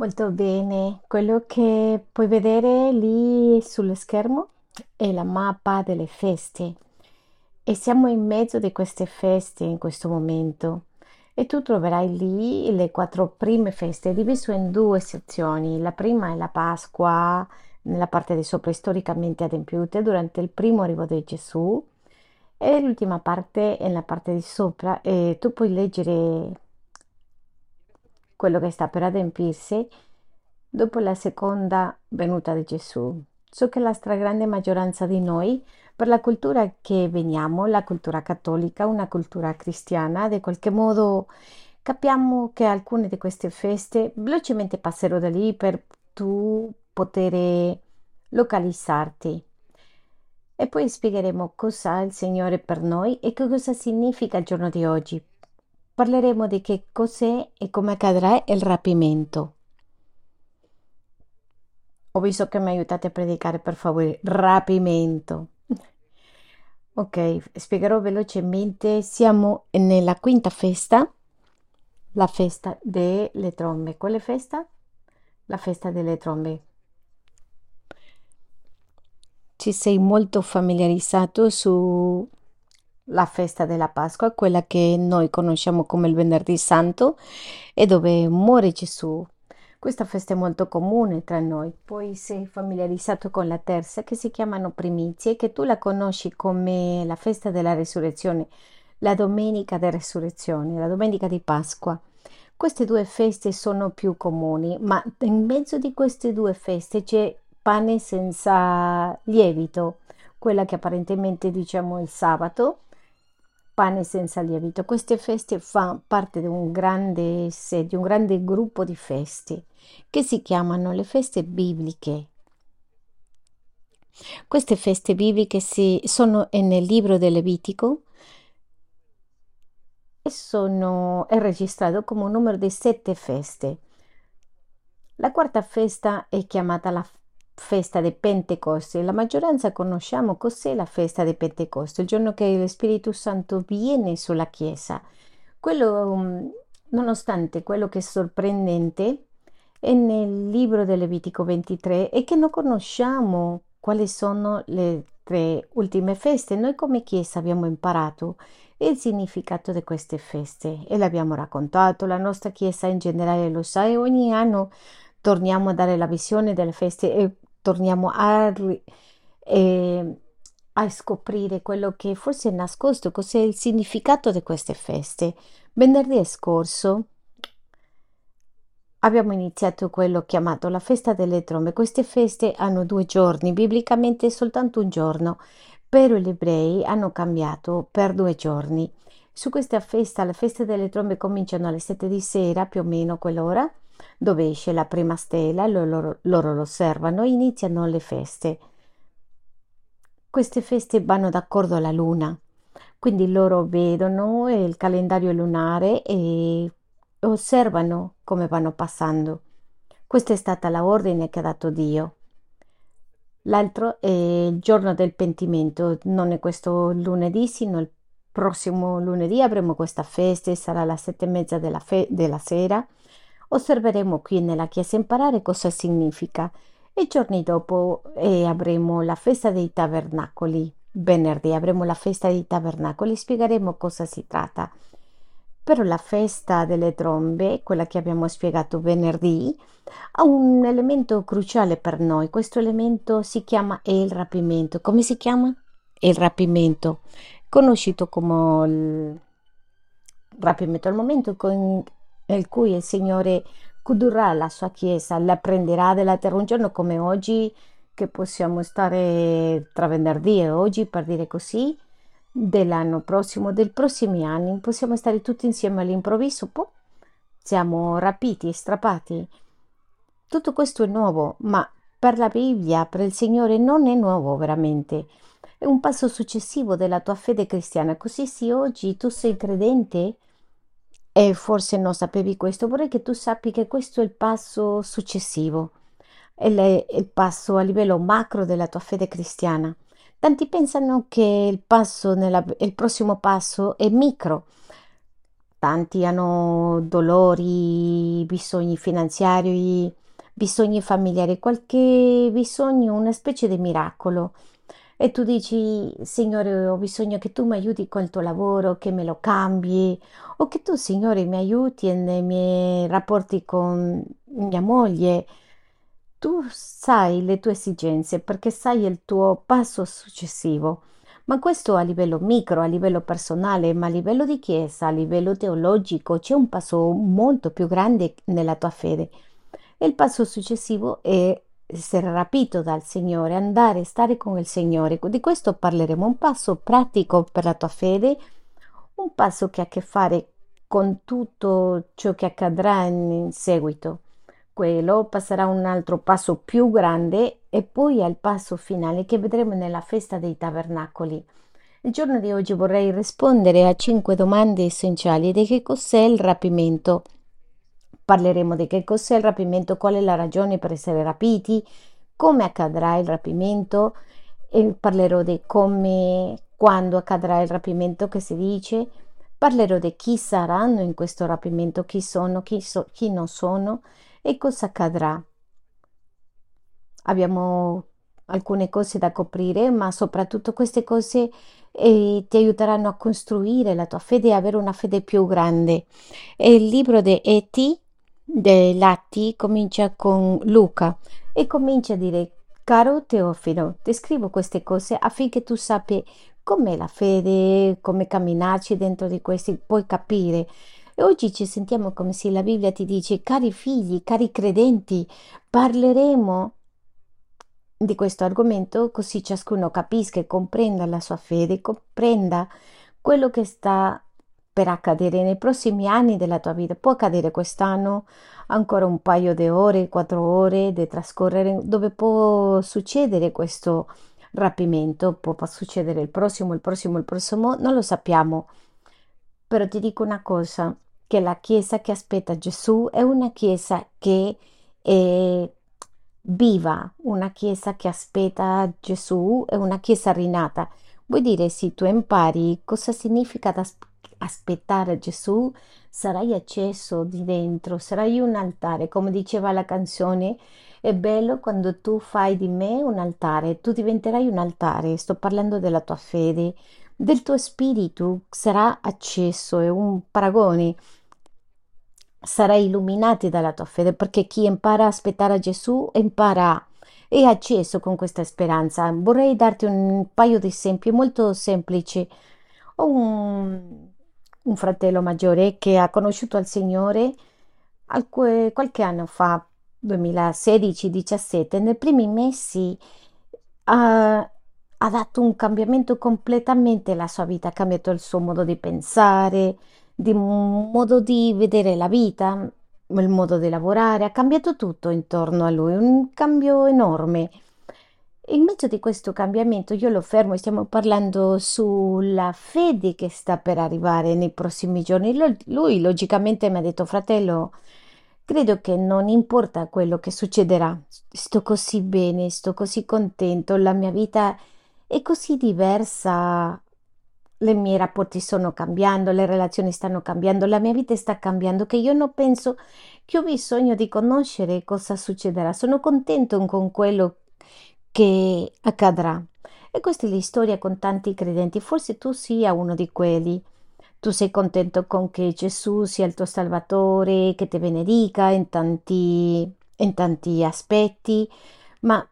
Molto bene, quello che puoi vedere lì sullo schermo è la mappa delle feste. E siamo in mezzo di queste feste in questo momento. E tu troverai lì le quattro prime feste divise in due sezioni. La prima è la Pasqua nella parte di sopra storicamente adempiute durante il primo arrivo di Gesù. E l'ultima parte è nella parte di sopra e tu puoi leggere quello che sta per adempirsi dopo la seconda venuta di Gesù. So che la stragrande maggioranza di noi, per la cultura che veniamo, la cultura cattolica, una cultura cristiana, di qualche modo capiamo che alcune di queste feste velocemente passerò da lì per tu poter localizzarti. E poi spiegheremo cosa è il Signore per noi e che cosa significa il giorno di oggi. Parleremo di che cos'è e come accadrà il rapimento. Ho visto che mi aiutate a predicare, per favore. Rapimento. Ok, spiegherò velocemente. Siamo nella quinta festa, la festa delle trombe. Quale festa? La festa delle trombe. Ci sei molto familiarizzato sulla festa della Pasqua, quella che noi conosciamo come il Venerdì Santo e dove muore Gesù. Questa festa è molto comune tra noi. Poi sei familiarizzato con la terza che si chiamano primizie, che tu la conosci come la festa della resurrezione, la domenica della resurrezione, la domenica di Pasqua. Queste due feste sono più comuni, ma in mezzo di queste due feste c'è pane senza lievito, quella che apparentemente diciamo il sabato, pane senza lievito. Queste feste fanno parte di un grande, di un grande gruppo di feste che si chiamano le feste bibliche. Queste feste bibliche si, sono nel libro del Levitico e sono, è registrato come un numero di sette feste. La quarta festa è chiamata la festa di Pentecoste. La maggioranza conosciamo cos'è la festa di Pentecoste, il giorno che lo Spirito Santo viene sulla Chiesa. Quello, mm, nonostante quello che è sorprendente, è nel libro del Levitico 23 è che non conosciamo quali sono le tre ultime feste. Noi come Chiesa abbiamo imparato il significato di queste feste e l'abbiamo raccontato, la nostra Chiesa in generale lo sa e ogni anno torniamo a dare la visione delle feste e torniamo a, eh, a scoprire quello che forse è nascosto, cos'è il significato di queste feste. Venerdì scorso abbiamo iniziato quello chiamato la festa delle trombe. Queste feste hanno due giorni, biblicamente soltanto un giorno, però gli ebrei hanno cambiato per due giorni. Su questa festa, le feste delle trombe cominciano alle sette di sera, più o meno quell'ora, dove esce la prima stella, loro, loro lo osservano e iniziano le feste. Queste feste vanno d'accordo alla luna, quindi loro vedono il calendario lunare e osservano come vanno passando. Questa è stata la ordine che ha dato Dio. L'altro è il giorno del pentimento, non è questo lunedì, sino il prossimo lunedì avremo questa festa, sarà alle sette e mezza della, fe- della sera Osserveremo qui nella chiesa imparare cosa significa e giorni dopo eh, avremo la festa dei tabernacoli. Venerdì avremo la festa dei tabernacoli, spiegheremo cosa si tratta. Però la festa delle trombe, quella che abbiamo spiegato venerdì, ha un elemento cruciale per noi. Questo elemento si chiama il rapimento. Come si chiama? Il rapimento, conosciuto come il rapimento al momento con nel cui il Signore condurrà la sua Chiesa, la prenderà dalla terra un giorno come oggi, che possiamo stare tra venerdì e oggi, per dire così, dell'anno prossimo, dei prossimi anni, possiamo stare tutti insieme all'improvviso, poi siamo rapiti strappati. Tutto questo è nuovo, ma per la Bibbia, per il Signore, non è nuovo veramente. È un passo successivo della tua fede cristiana. Così se oggi tu sei credente, e forse non sapevi questo, vorrei che tu sappi che questo è il passo successivo, è il passo a livello macro della tua fede cristiana. Tanti pensano che il, passo nella, il prossimo passo è micro, tanti hanno dolori, bisogni finanziari, bisogni familiari, qualche bisogno, una specie di miracolo. E tu dici, Signore, ho bisogno che tu mi aiuti col tuo lavoro, che me lo cambi, o che tu, Signore, mi aiuti nei miei rapporti con mia moglie. Tu sai le tue esigenze perché sai il tuo passo successivo. Ma questo a livello micro, a livello personale, ma a livello di chiesa, a livello teologico, c'è un passo molto più grande nella tua fede. E il passo successivo è essere rapito dal Signore, andare, stare con il Signore. Di questo parleremo, un passo pratico per la tua fede, un passo che ha a che fare con tutto ciò che accadrà in seguito. Quello passerà un altro passo più grande e poi al passo finale che vedremo nella festa dei tabernacoli. Il giorno di oggi vorrei rispondere a cinque domande essenziali di che cos'è il rapimento. Parleremo di che cos'è il rapimento, qual è la ragione per essere rapiti, come accadrà il rapimento e parlerò di come, quando accadrà il rapimento che si dice, parlerò di chi saranno in questo rapimento, chi sono, chi, so, chi non sono e cosa accadrà. Abbiamo alcune cose da coprire, ma soprattutto queste cose eh, ti aiuteranno a costruire la tua fede e avere una fede più grande. E il libro di Eti, dei Latti, comincia con Luca e comincia a dire Caro Teofilo, ti scrivo queste cose affinché tu sappia com'è la fede, come camminarci dentro di questi, puoi capire. E oggi ci sentiamo come se la Bibbia ti dice, cari figli, cari credenti, parleremo di questo argomento così ciascuno capisca e comprenda la sua fede, comprenda quello che sta per accadere nei prossimi anni della tua vita. Può accadere quest'anno, ancora un paio di ore, quattro ore di trascorrere, dove può succedere questo rapimento, può succedere il prossimo, il prossimo, il prossimo, non lo sappiamo. Però ti dico una cosa, che la Chiesa che aspetta Gesù è una Chiesa che è viva, una Chiesa che aspetta Gesù, è una Chiesa rinata. Vuoi dire, se tu impari cosa significa aspettare Gesù, sarai acceso di dentro, sarai un altare, come diceva la canzone. È bello quando tu fai di me un altare, tu diventerai un altare, sto parlando della tua fede, del tuo spirito sarà acceso, è un paragone sarai illuminati dalla tua fede, perché chi impara a aspettare Gesù impara è acceso con questa speranza. Vorrei darti un paio di esempi molto semplici. Un, un fratello maggiore che ha conosciuto il Signore qualche anno fa, 2016-17, nei primi mesi ha, ha dato un cambiamento completamente alla sua vita, ha cambiato il suo modo di pensare, di modo di vedere la vita, il modo di lavorare, ha cambiato tutto intorno a lui, un cambio enorme. In mezzo di questo cambiamento io lo fermo stiamo parlando sulla fede che sta per arrivare nei prossimi giorni. Lui logicamente mi ha detto, fratello, credo che non importa quello che succederà, sto così bene, sto così contento, la mia vita è così diversa le miei rapporti stanno cambiando, le relazioni stanno cambiando, la mia vita sta cambiando, che io non penso che ho bisogno di conoscere cosa succederà. Sono contento con quello che accadrà. E questa è la storia con tanti credenti. Forse tu sia uno di quelli. Tu sei contento con che Gesù sia il tuo Salvatore, che ti benedica in tanti, in tanti aspetti, ma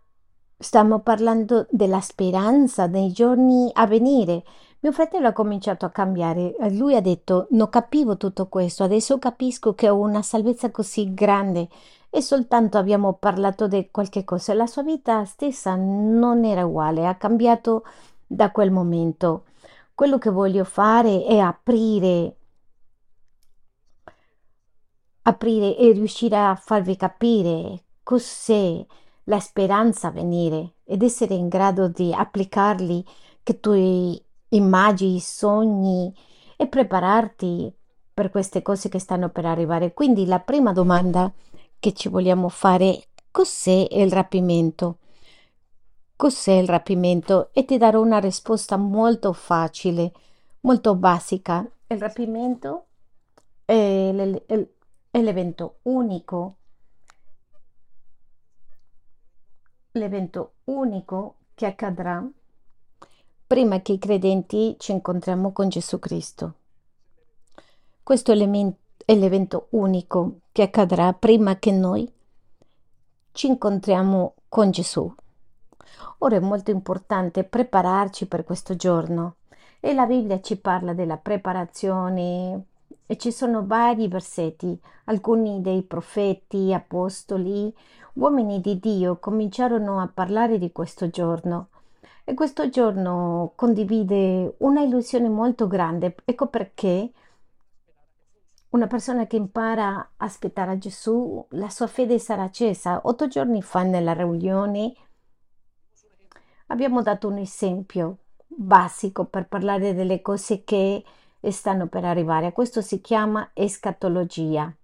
stiamo parlando della speranza nei giorni a venire mio fratello ha cominciato a cambiare. Lui ha detto: Non capivo tutto questo, adesso capisco che ho una salvezza così grande e soltanto abbiamo parlato di qualche cosa. La sua vita stessa non era uguale, ha cambiato da quel momento. Quello che voglio fare è aprire, aprire e riuscire a farvi capire cos'è la speranza a venire ed essere in grado di applicarli che tu immagini, sogni e prepararti per queste cose che stanno per arrivare. Quindi la prima domanda che ci vogliamo fare cos'è il rapimento? Cos'è il rapimento? E ti darò una risposta molto facile, molto basica. Il rapimento è è l'evento unico, l'evento unico che accadrà prima che i credenti ci incontriamo con Gesù Cristo. Questo è l'evento unico che accadrà prima che noi ci incontriamo con Gesù. Ora è molto importante prepararci per questo giorno e la Bibbia ci parla della preparazione e ci sono vari versetti, alcuni dei profeti, apostoli, uomini di Dio cominciarono a parlare di questo giorno e questo giorno condivide una illusione molto grande. Ecco perché una persona che impara a aspettare a Gesù, la sua fede sarà accesa. Otto giorni fa nella riunione abbiamo dato un esempio basico per parlare delle cose che stanno per arrivare. Questo si chiama escatologia.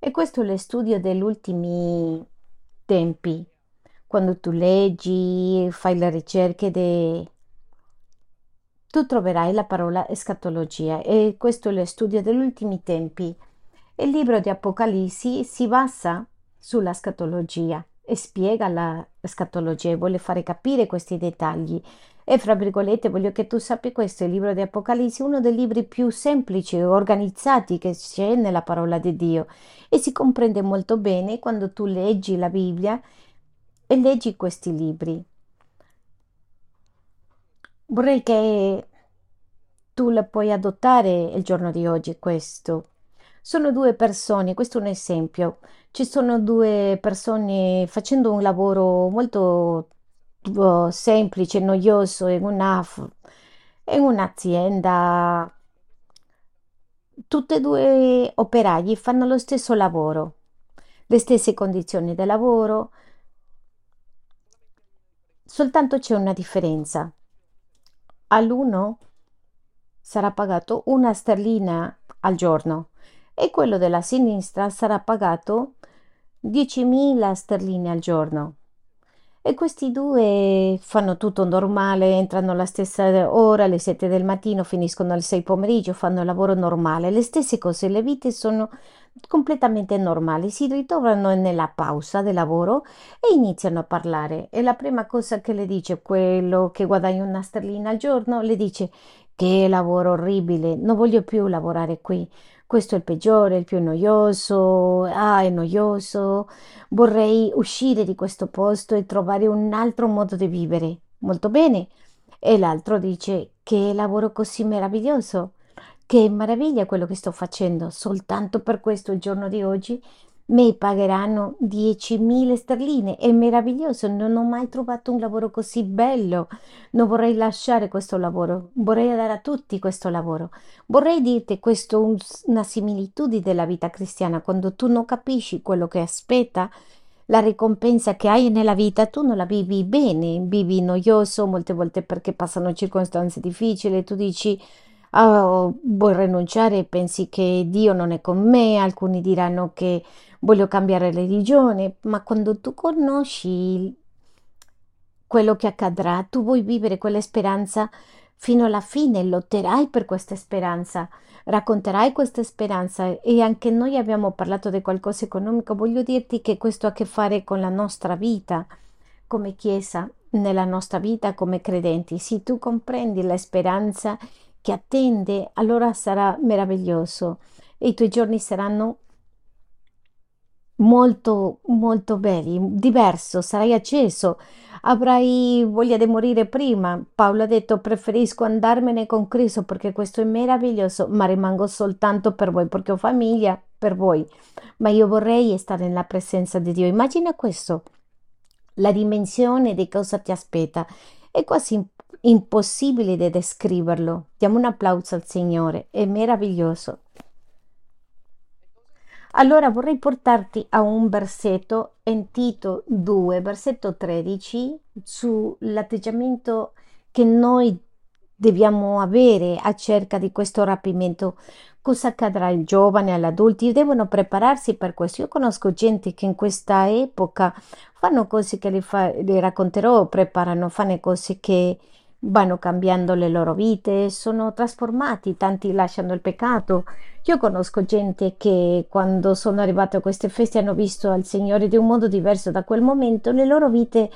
E questo è lo studio degli ultimi tempi. Quando tu leggi, fai le ricerche, de... tu troverai la parola escatologia e questo è lo studio degli ultimi tempi. Il libro di Apocalissi si basa sulla scatologia e spiega la scatologia e vuole fare capire questi dettagli. E fra virgolette voglio che tu sappi questo, il libro di Apocalissi è uno dei libri più semplici e organizzati che c'è nella parola di Dio e si comprende molto bene quando tu leggi la Bibbia e leggi questi libri. Vorrei che tu lo puoi adottare il giorno di oggi questo. Sono due persone, questo è un esempio. Ci sono due persone facendo un lavoro molto uh, semplice, noioso in una, in un'azienda. Tutti e due operai fanno lo stesso lavoro, le stesse condizioni di lavoro, soltanto c'è una differenza. All'uno sarà pagato una sterlina al giorno e quello della sinistra sarà pagato 10.000 sterline al giorno. E questi due fanno tutto normale, entrano alla stessa ora, alle 7 del mattino, finiscono alle 6 pomeriggio, fanno il lavoro normale. Le stesse cose, le vite sono completamente normali. Si ritrovano nella pausa del lavoro e iniziano a parlare. E la prima cosa che le dice quello che guadagna una sterlina al giorno, le dice che lavoro orribile, non voglio più lavorare qui questo è il peggiore, il più noioso, ah, è noioso, vorrei uscire di questo posto e trovare un altro modo di vivere. Molto bene. E l'altro dice che lavoro così meraviglioso, che meraviglia quello che sto facendo, soltanto per questo il giorno di oggi mi pagheranno 10.000 sterline. È meraviglioso, non ho mai trovato un lavoro così bello. Non vorrei lasciare questo lavoro, vorrei dare a tutti questo lavoro. Vorrei dirti questo una similitudine della vita cristiana, quando tu non capisci quello che aspetta, la ricompensa che hai nella vita, tu non la vivi bene, vivi noioso molte volte perché passano circostanze difficili, tu dici oh, vuoi rinunciare, pensi che Dio non è con me, alcuni diranno che voglio cambiare religione, ma quando tu conosci quello che accadrà, tu vuoi vivere quella speranza fino alla fine, lotterai per questa speranza, racconterai questa speranza. E anche noi abbiamo parlato di qualcosa economico, voglio dirti che questo ha a che fare con la nostra vita come Chiesa, nella nostra vita come credenti. Se tu comprendi la speranza che attende, allora sarà meraviglioso e i tuoi giorni saranno molto, molto belli, diverso, sarai acceso, avrai voglia di morire prima. Paolo ha detto preferisco andarmene con Cristo perché questo è meraviglioso, ma rimango soltanto per voi perché ho famiglia per voi, ma io vorrei stare nella presenza di Dio. Immagina questo, la dimensione di cosa ti aspetta. È quasi impossibile di descriverlo. Diamo un applauso al Signore, è meraviglioso. Allora vorrei portarti a un versetto in Tito 2, versetto 13, sull'atteggiamento che noi dobbiamo avere acerca di questo rapimento. Cosa accadrà ai giovani, agli adulti? Devono prepararsi per questo. Io conosco gente che in questa epoca fanno cose che le, fa, le racconterò, preparano, fanno cose che vanno cambiando le loro vite, sono trasformati, tanti lasciano il peccato. Io conosco gente che quando sono arrivate a queste feste hanno visto al Signore di un modo diverso da quel momento, le loro vite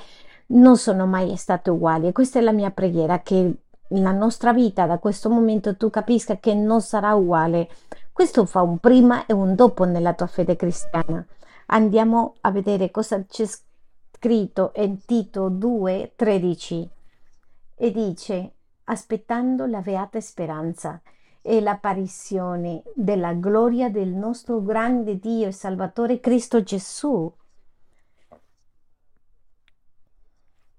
non sono mai state uguali e questa è la mia preghiera, che la nostra vita da questo momento tu capisca che non sarà uguale. Questo fa un prima e un dopo nella tua fede cristiana. Andiamo a vedere cosa c'è scritto in Tito 2, 13 e dice aspettando la beata speranza e l'apparizione della gloria del nostro grande Dio e Salvatore Cristo Gesù.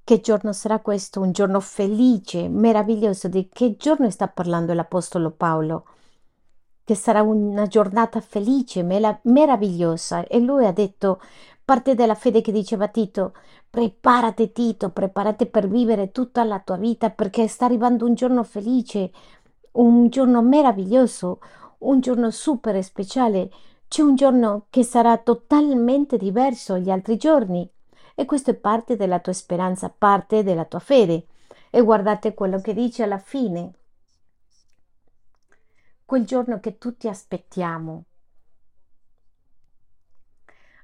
Che giorno sarà questo? Un giorno felice, meraviglioso. Di che giorno sta parlando l'Apostolo Paolo? Che sarà una giornata felice, meravigliosa. E lui ha detto, parte della fede che diceva Tito, preparati Tito, preparati per vivere tutta la tua vita perché sta arrivando un giorno felice, un giorno meraviglioso, un giorno super speciale. C'è un giorno che sarà totalmente diverso agli altri giorni e questo è parte della tua speranza, parte della tua fede. E guardate quello che dice alla fine, quel giorno che tutti aspettiamo,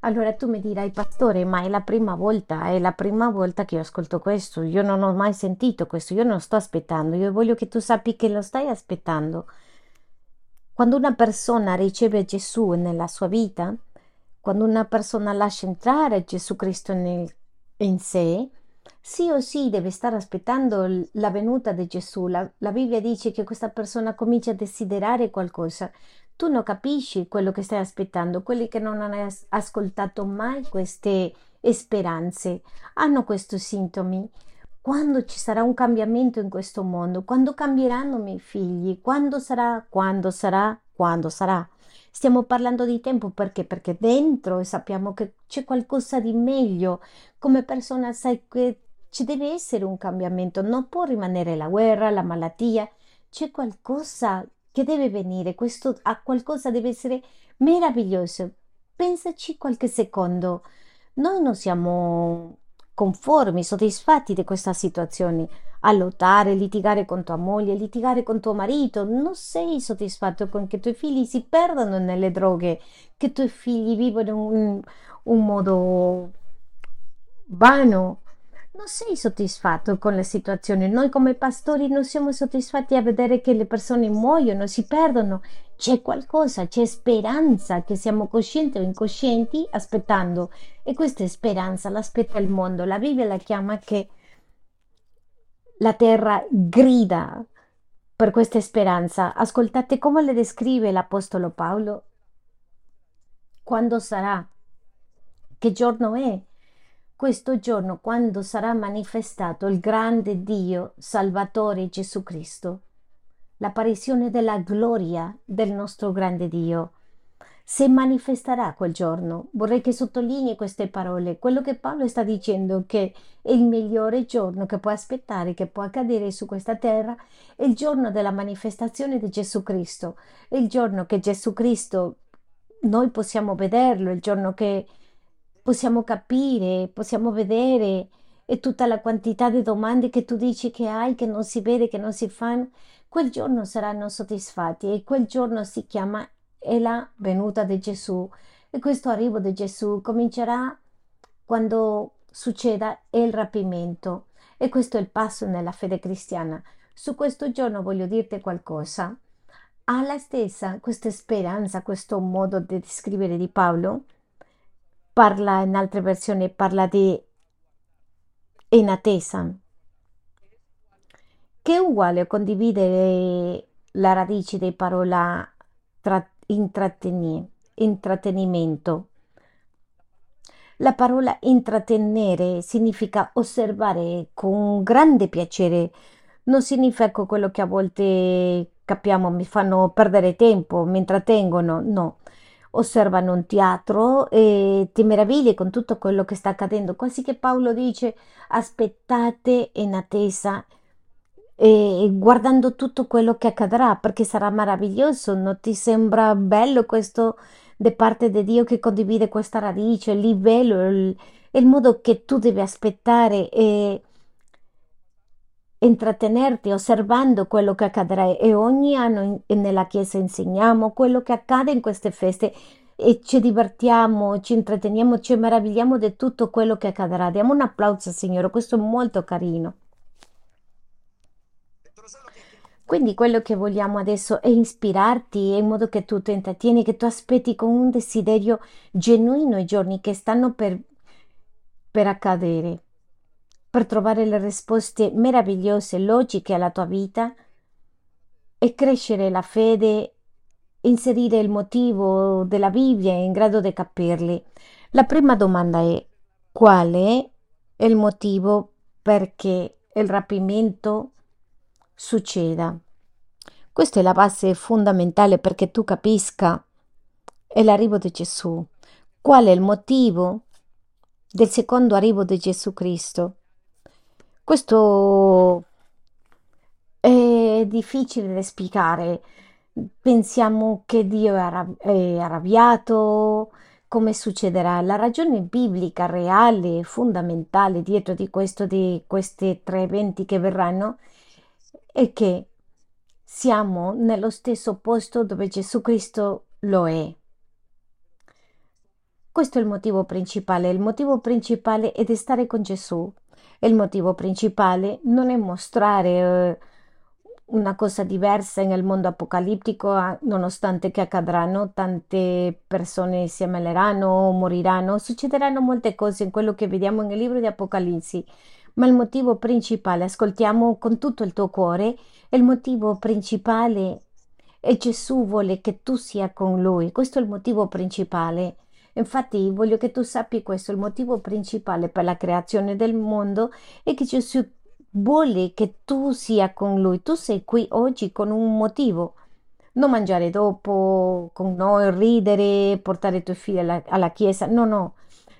allora tu mi dirai, pastore, ma è la prima volta, è la prima volta che io ascolto questo, io non ho mai sentito questo, io non sto aspettando, io voglio che tu sappi che lo stai aspettando. Quando una persona riceve Gesù nella sua vita, quando una persona lascia entrare Gesù Cristo nel, in sé, sì o sì deve stare aspettando la venuta di Gesù. La, la Bibbia dice che questa persona comincia a desiderare qualcosa tu non capisci quello che stai aspettando. Quelli che non hanno ascoltato mai queste speranze hanno questi sintomi. Quando ci sarà un cambiamento in questo mondo? Quando cambieranno i miei figli? Quando sarà? Quando sarà? Quando sarà? Stiamo parlando di tempo perché? Perché dentro sappiamo che c'è qualcosa di meglio. Come persona sai che ci deve essere un cambiamento, non può rimanere la guerra, la malattia, c'è qualcosa che deve venire, questo a qualcosa deve essere meraviglioso. Pensaci qualche secondo. Noi non siamo conformi, soddisfatti di questa situazione. A lottare, litigare con tua moglie, litigare con tuo marito, non sei soddisfatto con che i tuoi figli si perdano nelle droghe, che i tuoi figli vivono un, un modo vano non sei soddisfatto con la situazione. Noi come pastori non siamo soddisfatti a vedere che le persone muoiono, si perdono. C'è qualcosa, c'è speranza che siamo coscienti o incoscienti aspettando. E questa speranza l'aspetta il mondo. La Bibbia la chiama che la terra grida per questa speranza. Ascoltate come le descrive l'Apostolo Paolo. Quando sarà? Che giorno è? Questo giorno quando sarà manifestato il grande Dio Salvatore Gesù Cristo, l'apparizione della gloria del nostro grande Dio. Si manifesterà quel giorno. Vorrei che sottolinei queste parole. Quello che Paolo sta dicendo che è il migliore giorno che può aspettare, che può accadere su questa terra, è il giorno della manifestazione di Gesù Cristo. È il giorno che Gesù Cristo noi possiamo vederlo, il giorno che possiamo capire, possiamo vedere e tutta la quantità di domande che tu dici che hai, che non si vede, che non si fanno, quel giorno saranno soddisfatti e quel giorno si chiama è la venuta di Gesù e questo arrivo di Gesù comincerà quando succeda il rapimento e questo è il passo nella fede cristiana. Su questo giorno voglio dirti qualcosa. Ha la stessa questa speranza, questo modo di descrivere di Paolo? Parla in altre versioni parla di in attesa che è uguale a condividere la radice di parola tra, intrattenimento. La parola intrattenere significa osservare con grande piacere non significa quello che a volte capiamo mi fanno perdere tempo mi intrattengono no osservano un teatro e ti meravigli con tutto quello che sta accadendo. Quasi che Paolo dice aspettate in attesa e guardando tutto quello che accadrà perché sarà meraviglioso. Non ti sembra bello questo da parte di Dio che condivide questa radice, il livello, il, il modo che tu devi aspettare e intrattenerti osservando quello che accadrà e ogni anno in- nella Chiesa insegniamo quello che accade in queste feste e ci divertiamo, ci intratteniamo, ci meravigliamo di tutto quello che accadrà. Diamo un applauso, Signore, questo è molto carino. Quindi quello che vogliamo adesso è ispirarti in modo che tu ti intrattieni, che tu aspetti con un desiderio genuino i giorni che stanno per, per accadere, per trovare le risposte meravigliose, logiche alla tua vita e crescere la fede, inserire il motivo della Bibbia in grado di capirli. La prima domanda è quale è il motivo perché il rapimento succeda? Questa è la base fondamentale perché tu capisca l'arrivo di Gesù. Qual è il motivo del secondo arrivo di Gesù Cristo? Questo è difficile da spiegare. Pensiamo che Dio è arrab- è arrabbiato, come succederà? La ragione biblica reale, fondamentale dietro di questo, di questi tre eventi che verranno, è che siamo nello stesso posto dove Gesù Cristo lo è. Questo è il motivo principale. Il motivo principale è di stare con Gesù. Il motivo principale non è mostrare eh, una cosa diversa nel mondo apocalittico, nonostante che accadranno, tante persone si ammaleranno, moriranno, succederanno molte cose in quello che vediamo nel libro di Apocalissi, ma il motivo principale, ascoltiamo con tutto il tuo cuore, il motivo principale è Gesù vuole che tu sia con lui, questo è il motivo principale. Infatti voglio che tu sappi questo, il motivo principale per la creazione del mondo è che Gesù vuole che tu sia con lui. Tu sei qui oggi con un motivo. Non mangiare dopo con noi, ridere, portare i tuoi figli alla, alla chiesa. No, no.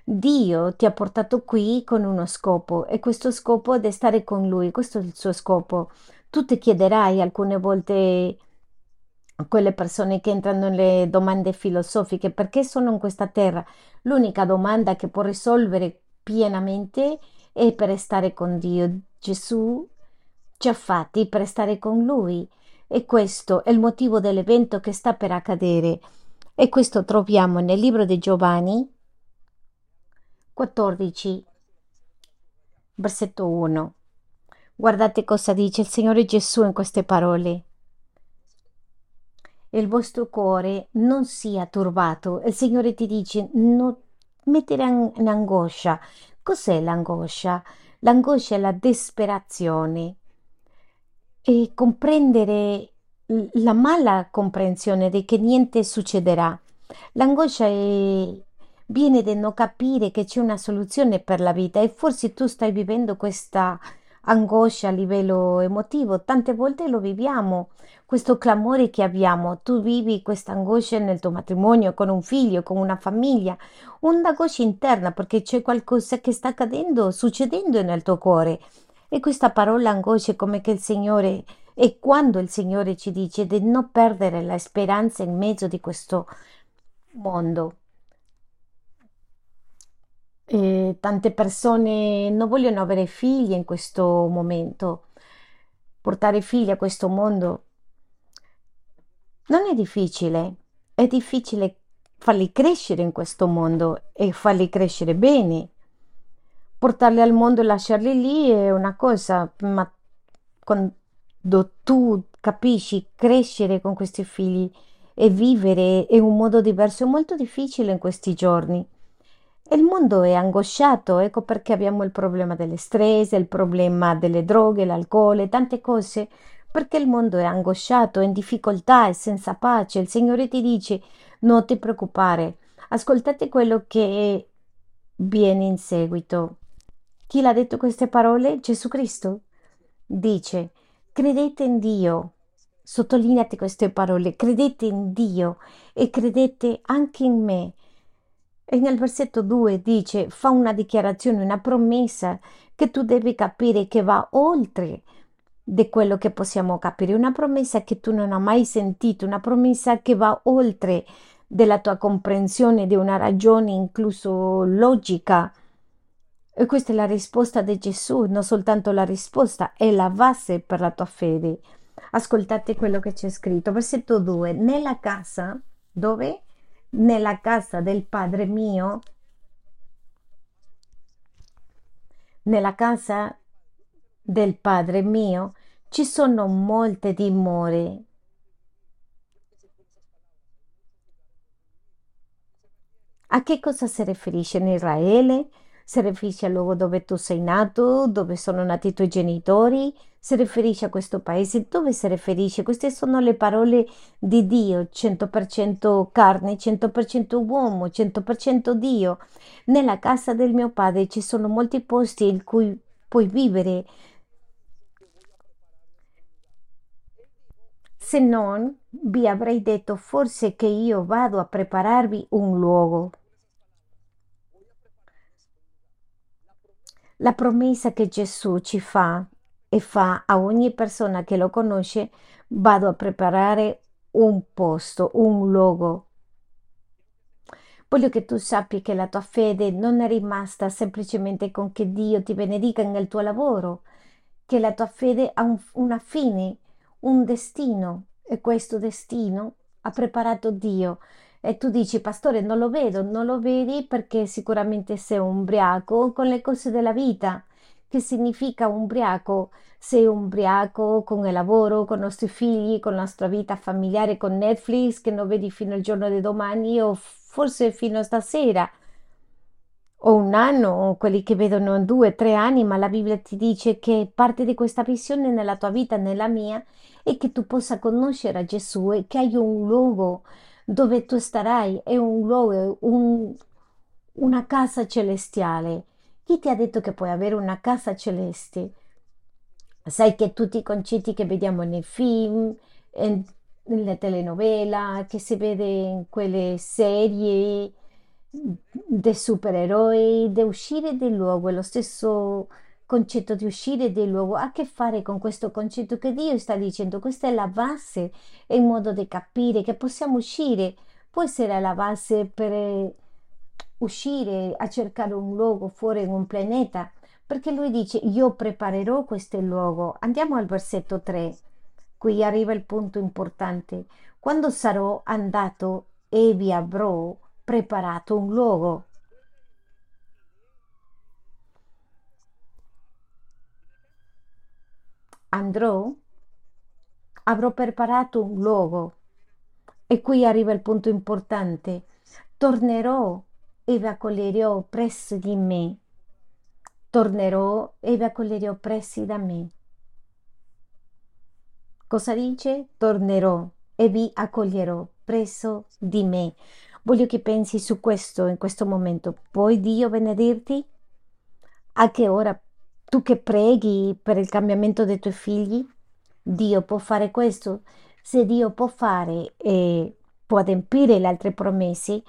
Dio ti ha portato qui con uno scopo e questo scopo è di stare con lui. Questo è il suo scopo. Tu ti chiederai alcune volte quelle persone che entrano nelle domande filosofiche perché sono in questa terra. L'unica domanda che può risolvere pienamente è per stare con Dio. Gesù ci ha fatti per stare con Lui e questo è il motivo dell'evento che sta per accadere. E questo troviamo nel libro di Giovanni 14, versetto 1. Guardate cosa dice il Signore Gesù in queste parole. Il vostro cuore non sia turbato. Il Signore ti dice non mettere in angoscia. Cos'è l'angoscia? L'angoscia è la disperazione e comprendere la mala comprensione di che niente succederà. L'angoscia è, viene da non capire che c'è una soluzione per la vita e forse tu stai vivendo questa angoscia a livello emotivo. Tante volte lo viviamo, questo clamore che abbiamo. Tu vivi questa angoscia nel tuo matrimonio, con un figlio, con una famiglia, un'angoscia interna perché c'è qualcosa che sta accadendo, succedendo nel tuo cuore. E questa parola angoscia come che il Signore, e quando il Signore ci dice di non perdere la speranza in mezzo di questo mondo. E tante persone non vogliono avere figli in questo momento. Portare figli a questo mondo non è difficile, è difficile farli crescere in questo mondo e farli crescere bene. Portarli al mondo e lasciarli lì è una cosa, ma quando tu capisci crescere con questi figli e vivere in un modo diverso è molto difficile in questi giorni. E il mondo è angosciato, ecco perché abbiamo il problema delle stress, il problema delle droghe, l'alcol, tante cose perché il mondo è angosciato, è in difficoltà, è senza pace. Il Signore ti dice non ti preoccupare, ascoltate quello che viene in seguito. Chi l'ha detto queste parole? Gesù Cristo. Dice, credete in Dio. Sottolineate queste parole, credete in Dio e credete anche in me. E nel versetto 2 dice, fa una dichiarazione, una promessa che tu devi capire che va oltre di quello che possiamo capire, una promessa che tu non hai mai sentito, una promessa che va oltre della tua comprensione di una ragione incluso logica. E questa è la risposta di Gesù, non soltanto la risposta, è la base per la tua fede. Ascoltate quello che c'è scritto, versetto 2. Nella casa, dove? Nella casa del Padre mio, nella casa del Padre mio ci sono molte dimore. A che cosa si riferisce in Israele? Si riferisce al luogo dove tu sei nato, dove sono nati i tuoi genitori? Si riferisce a questo paese? Dove si riferisce? Queste sono le parole di Dio, 100% carne, 100% uomo, 100% Dio. Nella casa del mio padre ci sono molti posti in cui puoi vivere. Se non, vi avrei detto forse che io vado a prepararvi un luogo. La promessa che Gesù ci fa e fa a ogni persona che lo conosce, vado a preparare un posto, un luogo. Voglio che tu sappi che la tua fede non è rimasta semplicemente con che Dio ti benedica nel tuo lavoro, che la tua fede ha un, una fine, un destino e questo destino ha preparato Dio. E tu dici, pastore, non lo vedo, non lo vedi perché sicuramente sei ubriaco con le cose della vita. Che significa ubriaco? Sei ubriaco con il lavoro, con i nostri figli, con la nostra vita familiare, con Netflix che non vedi fino al giorno di domani o forse fino a stasera o un anno, o quelli che vedono due, tre anni, ma la Bibbia ti dice che parte di questa visione nella tua vita, nella mia, è che tu possa conoscere Gesù e che hai un luogo dove tu starai, è un luogo, un, una casa celestiale. Chi ti ha detto che puoi avere una casa celeste? Sai che tutti i concetti che vediamo nei film, nelle telenovela, che si vede in quelle serie dei supereroi, di uscire del luogo, è lo stesso concetto di uscire del luogo ha a che fare con questo concetto che Dio sta dicendo, questa è la base, è il modo di capire che possiamo uscire, può essere la base per eh, uscire a cercare un luogo fuori in un pianeta, perché lui dice io preparerò questo luogo. Andiamo al versetto 3, qui arriva il punto importante. Quando sarò andato e vi avrò preparato un luogo. Andrò, avrò preparato un luogo. E qui arriva il punto importante. Tornerò e vi accoglierò presso di me. Tornerò e vi accoglierò pressi da me. Cosa dice? Tornerò e vi accoglierò presso di me. Voglio che pensi su questo in questo momento. Puoi Dio benedirti? A che ora tu che preghi per il cambiamento dei tuoi figli? Dio può fare questo? Se Dio può fare e può adempiere le altre promesse,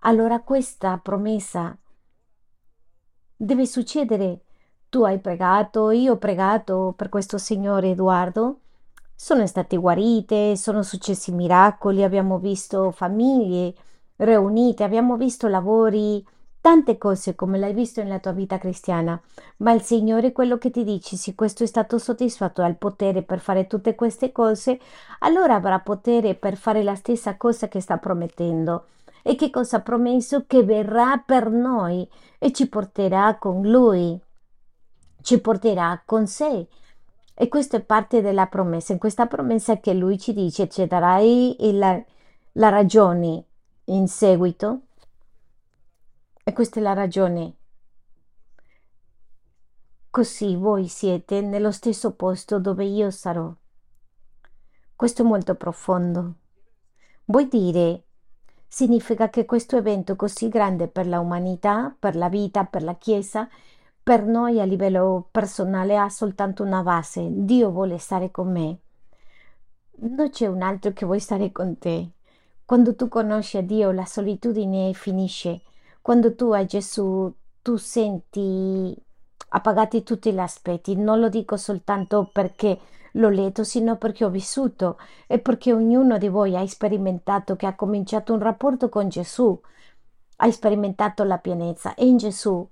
allora questa promessa deve succedere. Tu hai pregato, io ho pregato per questo signore Edoardo, sono state guarite, sono successi miracoli, abbiamo visto famiglie riunite, abbiamo visto lavori, tante cose come l'hai visto nella tua vita cristiana, ma il Signore quello che ti dice, se questo è stato soddisfatto al potere per fare tutte queste cose, allora avrà potere per fare la stessa cosa che sta promettendo. E che cosa ha promesso? Che verrà per noi e ci porterà con lui, ci porterà con sé. E questa è parte della promessa. In questa promessa che lui ci dice, ci darai la, la ragione in seguito. E questa è la ragione. Così voi siete nello stesso posto dove io sarò. Questo è molto profondo. Vuoi dire significa che questo evento così grande per l'umanità, per la vita, per la Chiesa, per noi a livello personale ha soltanto una base. Dio vuole stare con me. Non c'è un altro che vuole stare con te. Quando tu conosci a Dio la solitudine finisce. Quando tu hai Gesù tu senti appagati tutti gli aspetti. Non lo dico soltanto perché l'ho letto, sino perché ho vissuto e perché ognuno di voi ha sperimentato che ha cominciato un rapporto con Gesù, ha sperimentato la pienezza e in Gesù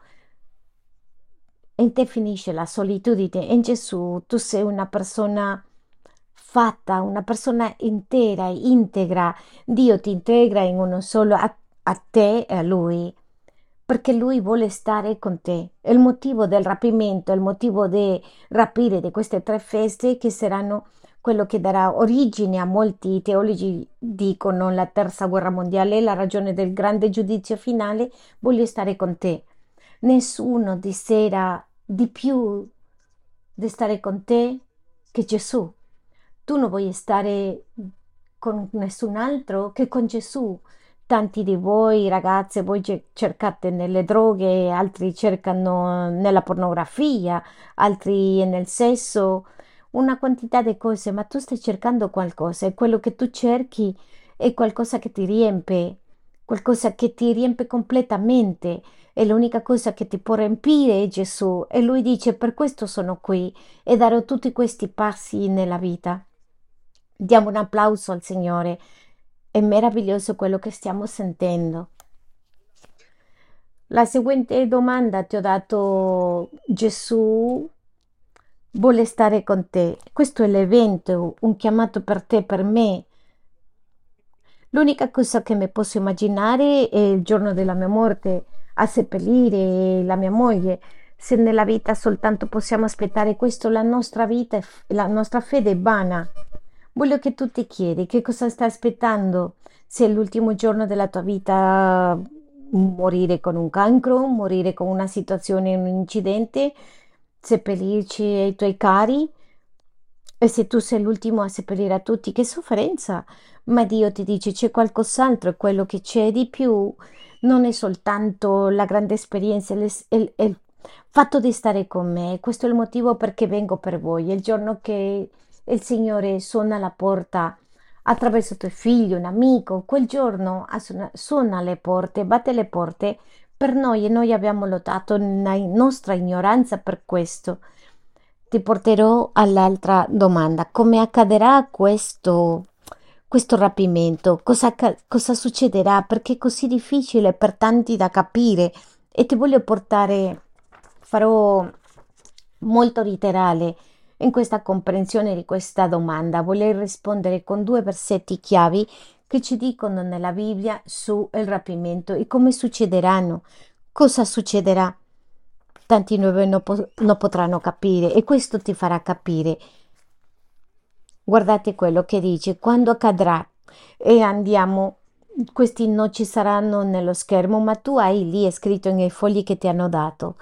in te finisce la solitudine. In Gesù tu sei una persona fatta, una persona intera, integra. Dio ti integra in uno solo a, a te e a Lui, perché Lui vuole stare con te. Il motivo del rapimento, il motivo di rapire di queste tre feste che saranno quello che darà origine a molti teologi dicono la terza guerra mondiale, la ragione del grande giudizio finale, voglio stare con te. Nessuno desidera di più di stare con te che Gesù. Tu non vuoi stare con nessun altro che con Gesù. Tanti di voi ragazze, voi cercate nelle droghe, altri cercano nella pornografia, altri nel sesso, una quantità di cose, ma tu stai cercando qualcosa e quello che tu cerchi è qualcosa che ti riempie, qualcosa che ti riempie completamente e l'unica cosa che ti può riempire è Gesù e lui dice per questo sono qui e darò tutti questi passi nella vita. Diamo un applauso al Signore, è meraviglioso quello che stiamo sentendo. La seguente domanda ti ho dato Gesù vuole stare con te. Questo è l'evento, un chiamato per te, per me. L'unica cosa che mi posso immaginare è il giorno della mia morte, a seppellire la mia moglie. Se nella vita soltanto possiamo aspettare questo, la nostra vita, la nostra fede è vana. Voglio che tu ti chiedi che cosa stai aspettando, se è l'ultimo giorno della tua vita morire con un cancro, morire con una situazione, un incidente, seppellirci ai tuoi cari e se tu sei l'ultimo a seppellire a tutti, che sofferenza! Ma Dio ti dice c'è qualcos'altro e quello che c'è di più non è soltanto la grande esperienza, il, il fatto di stare con me. Questo è il motivo perché vengo per voi. Il giorno che il Signore suona la porta attraverso tuo figlio, un amico, quel giorno suona le porte, batte le porte per noi e noi abbiamo lottato nella nostra ignoranza per questo. Ti porterò all'altra domanda. Come accadrà questo, questo rapimento? Cosa, cosa succederà? Perché è così difficile per tanti da capire? E ti voglio portare, farò molto literale in questa comprensione di questa domanda. Voglio rispondere con due versetti chiavi che ci dicono nella Bibbia sul rapimento e come succederanno, cosa succederà. Tanti noi non, po- non potranno capire e questo ti farà capire. Guardate quello che dice, quando accadrà e andiamo, questi non ci saranno nello schermo, ma tu hai lì scritto nei fogli che ti hanno dato.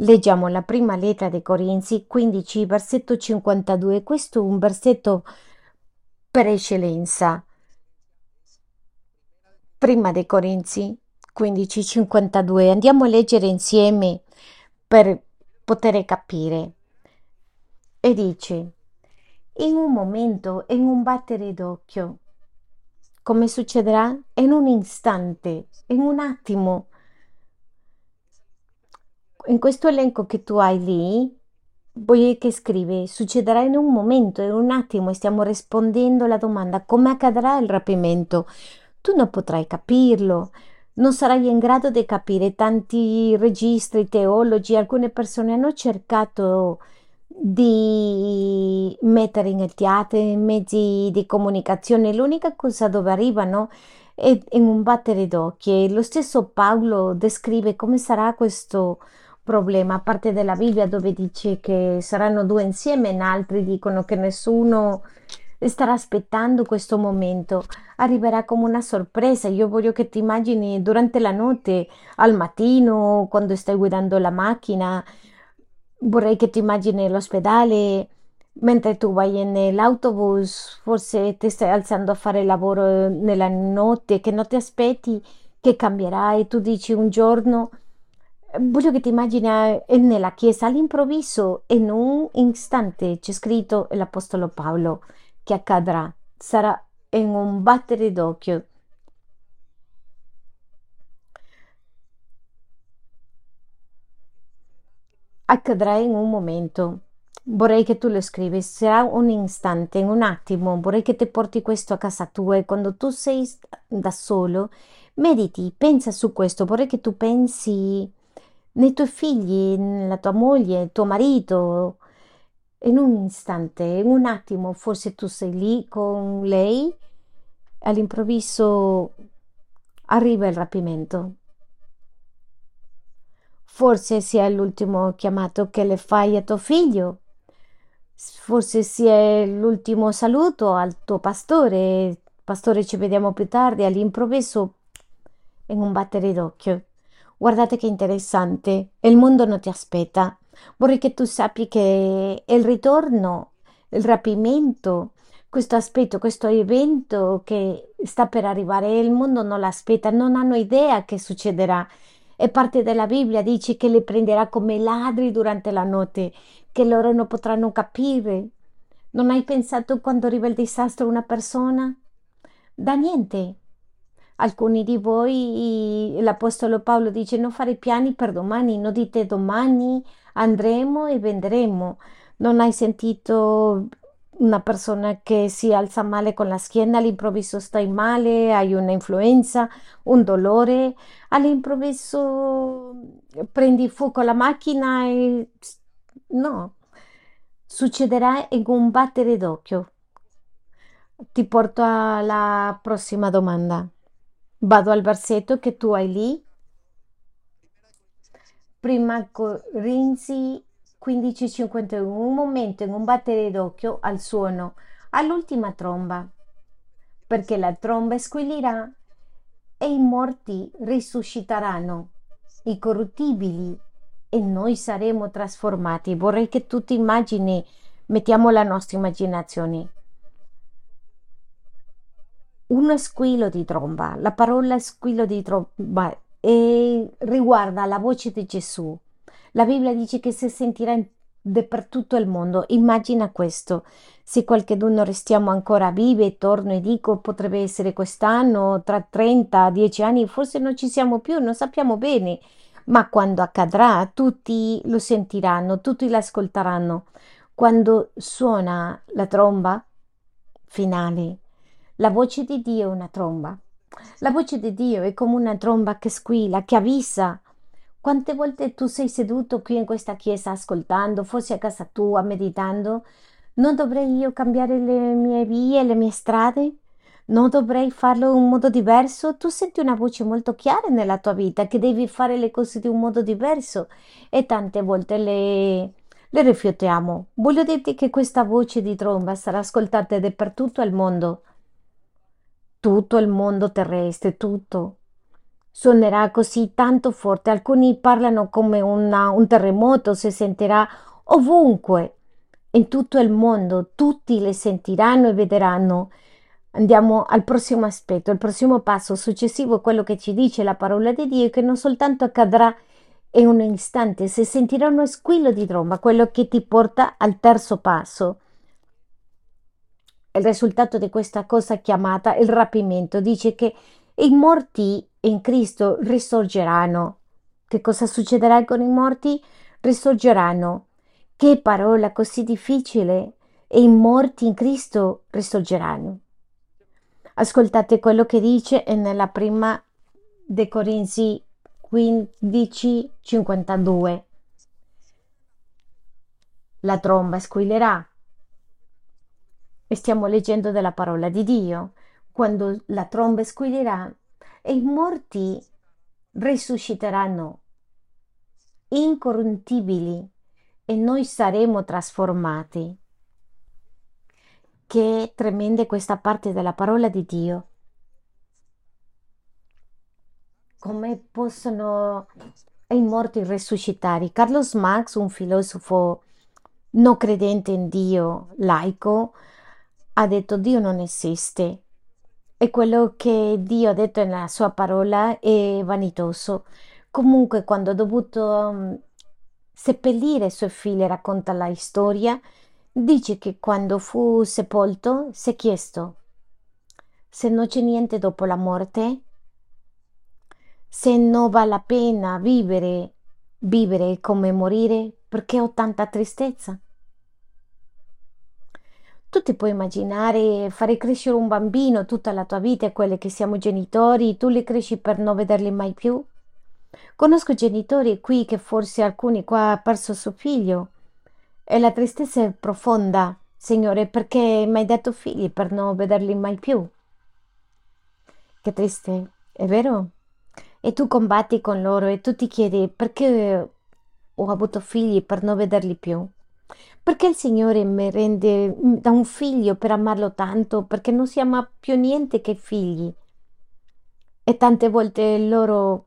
Leggiamo la prima lettera dei Corinzi 15, versetto 52. Questo è un versetto per eccellenza Prima dei Corinzi 15:52. Andiamo a leggere insieme per poter capire. E dice, in un momento, in un battere d'occhio, come succederà? In un istante, in un attimo. In questo elenco che tu hai lì, voi che scrive, succederà in un momento, in un attimo, e stiamo rispondendo alla domanda come accadrà il rapimento tu non potrai capirlo, non sarai in grado di capire tanti registri teologi, alcune persone hanno cercato di mettere nel teatro, in mezzi di comunicazione, l'unica cosa dove arrivano è in un battere d'occhio. Lo stesso Paolo descrive come sarà questo problema, a parte della Bibbia dove dice che saranno due insieme, in altri dicono che nessuno starà aspettando questo momento. Arriverà come una sorpresa. Io voglio che ti immagini durante la notte, al mattino, quando stai guidando la macchina. Vorrei che ti immagini l'ospedale mentre tu vai nell'autobus, forse ti stai alzando a fare lavoro nella notte, che non ti aspetti che cambierà e tu dici un giorno. Voglio che ti immagini eh, nella chiesa all'improvviso, in un istante, c'è scritto l'Apostolo Paolo che accadrà. Sarà in un battere d'occhio. Accadrà in un momento. Vorrei che tu lo scrivi, sarà un istante, in un attimo, vorrei che ti porti questo a casa tua e quando tu sei da solo, mediti, pensa su questo, vorrei che tu pensi nei tuoi figli, nella tua moglie, tuo marito. In un istante, in un attimo, forse tu sei lì con lei, all'improvviso arriva il rapimento. Forse sia l'ultimo chiamato che le fai a tuo figlio, forse sia l'ultimo saluto al tuo pastore. Pastore, ci vediamo più tardi, all'improvviso, in un battere d'occhio. Guardate che interessante, il mondo non ti aspetta. Vorrei che tu sappi che il ritorno, il rapimento, questo aspetto, questo evento che sta per arrivare, il mondo non l'aspetta, non hanno idea che succederà. E parte della Bibbia dice che li prenderà come ladri durante la notte, che loro non potranno capire. Non hai pensato quando arriva il disastro una persona? Da niente. Alcuni di voi, l'Apostolo Paolo dice, non fare piani per domani, non dite domani andremo e venderemo. Non hai sentito una persona che si alza male con la schiena, all'improvviso stai male, hai una influenza, un dolore, all'improvviso prendi fuoco alla macchina e no, succederà in un battere d'occhio. Ti porto alla prossima domanda. Vado al versetto che tu hai lì. Prima Corinzi 15.51. Un momento in un battere d'occhio al suono, all'ultima tromba, perché la tromba squillirà e i morti risusciteranno, i corruttibili, e noi saremo trasformati. Vorrei che tu ti immagini, mettiamo la nostra immaginazione uno squillo di tromba, la parola squillo di tromba riguarda la voce di Gesù. La Bibbia dice che si sentirà in, per tutto il mondo. Immagina questo. Se qualcuno restiamo ancora vivi, torno e dico potrebbe essere quest'anno, tra 30, 10 anni, forse non ci siamo più, non sappiamo bene. Ma quando accadrà, tutti lo sentiranno, tutti l'ascolteranno. Quando suona la tromba finale, la voce di Dio è una tromba. La voce di Dio è come una tromba che squilla, che avvisa. Quante volte tu sei seduto qui in questa chiesa ascoltando, forse a casa tua, meditando? Non dovrei io cambiare le mie vie, le mie strade? Non dovrei farlo in un modo diverso? Tu senti una voce molto chiara nella tua vita che devi fare le cose di un modo diverso e tante volte le, le rifiutiamo. Voglio dirti che questa voce di tromba sarà ascoltata dappertutto al mondo tutto il mondo terrestre, tutto. Suonerà così tanto forte, alcuni parlano come una, un terremoto, si sentirà ovunque, in tutto il mondo, tutti le sentiranno e vedranno. Andiamo al prossimo aspetto, il prossimo passo successivo, quello che ci dice la parola di Dio, che non soltanto accadrà in un istante, si sentirà uno squillo di tromba, quello che ti porta al terzo passo il risultato di questa cosa chiamata il rapimento. Dice che i morti in Cristo risorgeranno. Che cosa succederà con i morti? Risorgeranno. Che parola così difficile! E i morti in Cristo risorgeranno. Ascoltate quello che dice nella prima De Corinzi 15, 52. La tromba squillerà, e stiamo leggendo della parola di Dio. Quando la tromba squillirà e i morti risusciteranno incorruttibili e noi saremo trasformati. Che tremenda questa parte della parola di Dio. Come possono i morti risuscitare? Carlos Marx, un filosofo non credente in Dio, laico, ha detto Dio non esiste e quello che Dio ha detto nella sua parola è vanitoso. Comunque quando ha dovuto um, seppellire i suoi figli, racconta la storia, dice che quando fu sepolto si è chiesto se non c'è niente dopo la morte, se non vale la pena vivere, vivere come morire, perché ho tanta tristezza. Tu ti puoi immaginare fare crescere un bambino tutta la tua vita e quelle che siamo genitori, tu li cresci per non vederli mai più? Conosco genitori qui che forse alcuni qua hanno perso suo figlio e la tristezza è profonda, Signore, perché mi hai dato figli per non vederli mai più. Che triste, è vero? E tu combatti con loro e tu ti chiedi perché ho avuto figli per non vederli più. Perché il Signore mi rende da un figlio per amarlo tanto? Perché non si ama più niente che figli. E tante volte loro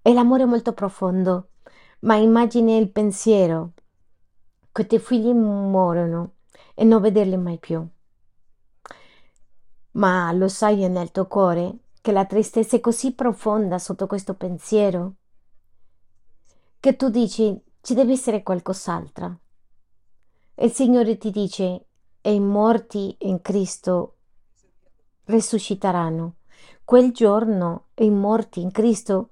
è l'amore molto profondo, ma immagini il pensiero che i tuoi figli muoiono e non vederli mai più. Ma lo sai nel tuo cuore che la tristezza è così profonda sotto questo pensiero che tu dici ci deve essere qualcos'altro. E il Signore ti dice e i morti in Cristo risusciteranno. Quel giorno i morti in Cristo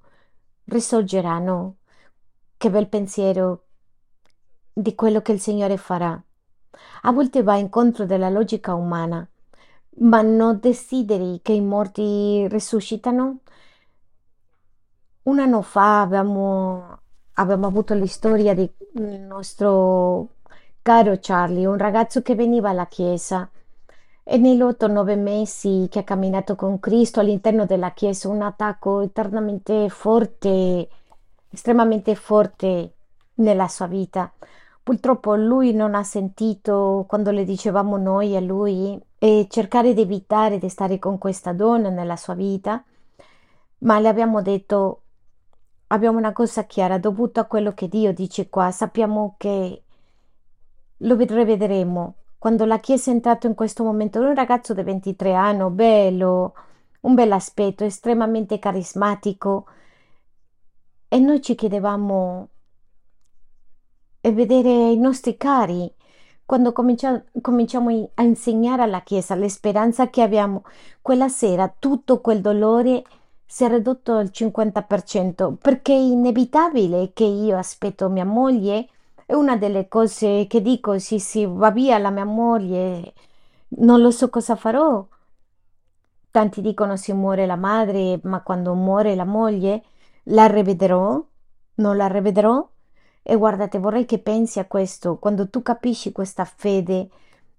risorgeranno. Che bel pensiero di quello che il Signore farà. A volte va incontro della logica umana, ma non desideri che i morti risuscitano? Un anno fa abbiamo, abbiamo avuto la storia del nostro caro Charlie, un ragazzo che veniva alla chiesa e negli otto nove mesi che ha camminato con Cristo all'interno della chiesa, un attacco eternamente forte, estremamente forte nella sua vita. Purtroppo lui non ha sentito quando le dicevamo noi a lui e cercare di evitare di stare con questa donna nella sua vita, ma le abbiamo detto abbiamo una cosa chiara, dovuto a quello che Dio dice qua, sappiamo che lo rivedremo. Quando la Chiesa è entrato in questo momento, un ragazzo di 23 anni, bello, un bel aspetto, estremamente carismatico, e noi ci chiedevamo e vedere i nostri cari quando comincia, cominciamo a insegnare alla Chiesa la speranza che abbiamo, quella sera tutto quel dolore si è ridotto al 50% perché è inevitabile che io aspetto mia moglie. È una delle cose che dico, sì, sì, va via la mia moglie, non lo so cosa farò. Tanti dicono si muore la madre, ma quando muore la moglie la rivedrò? Non la rivedrò? E guardate, vorrei che pensi a questo, quando tu capisci questa fede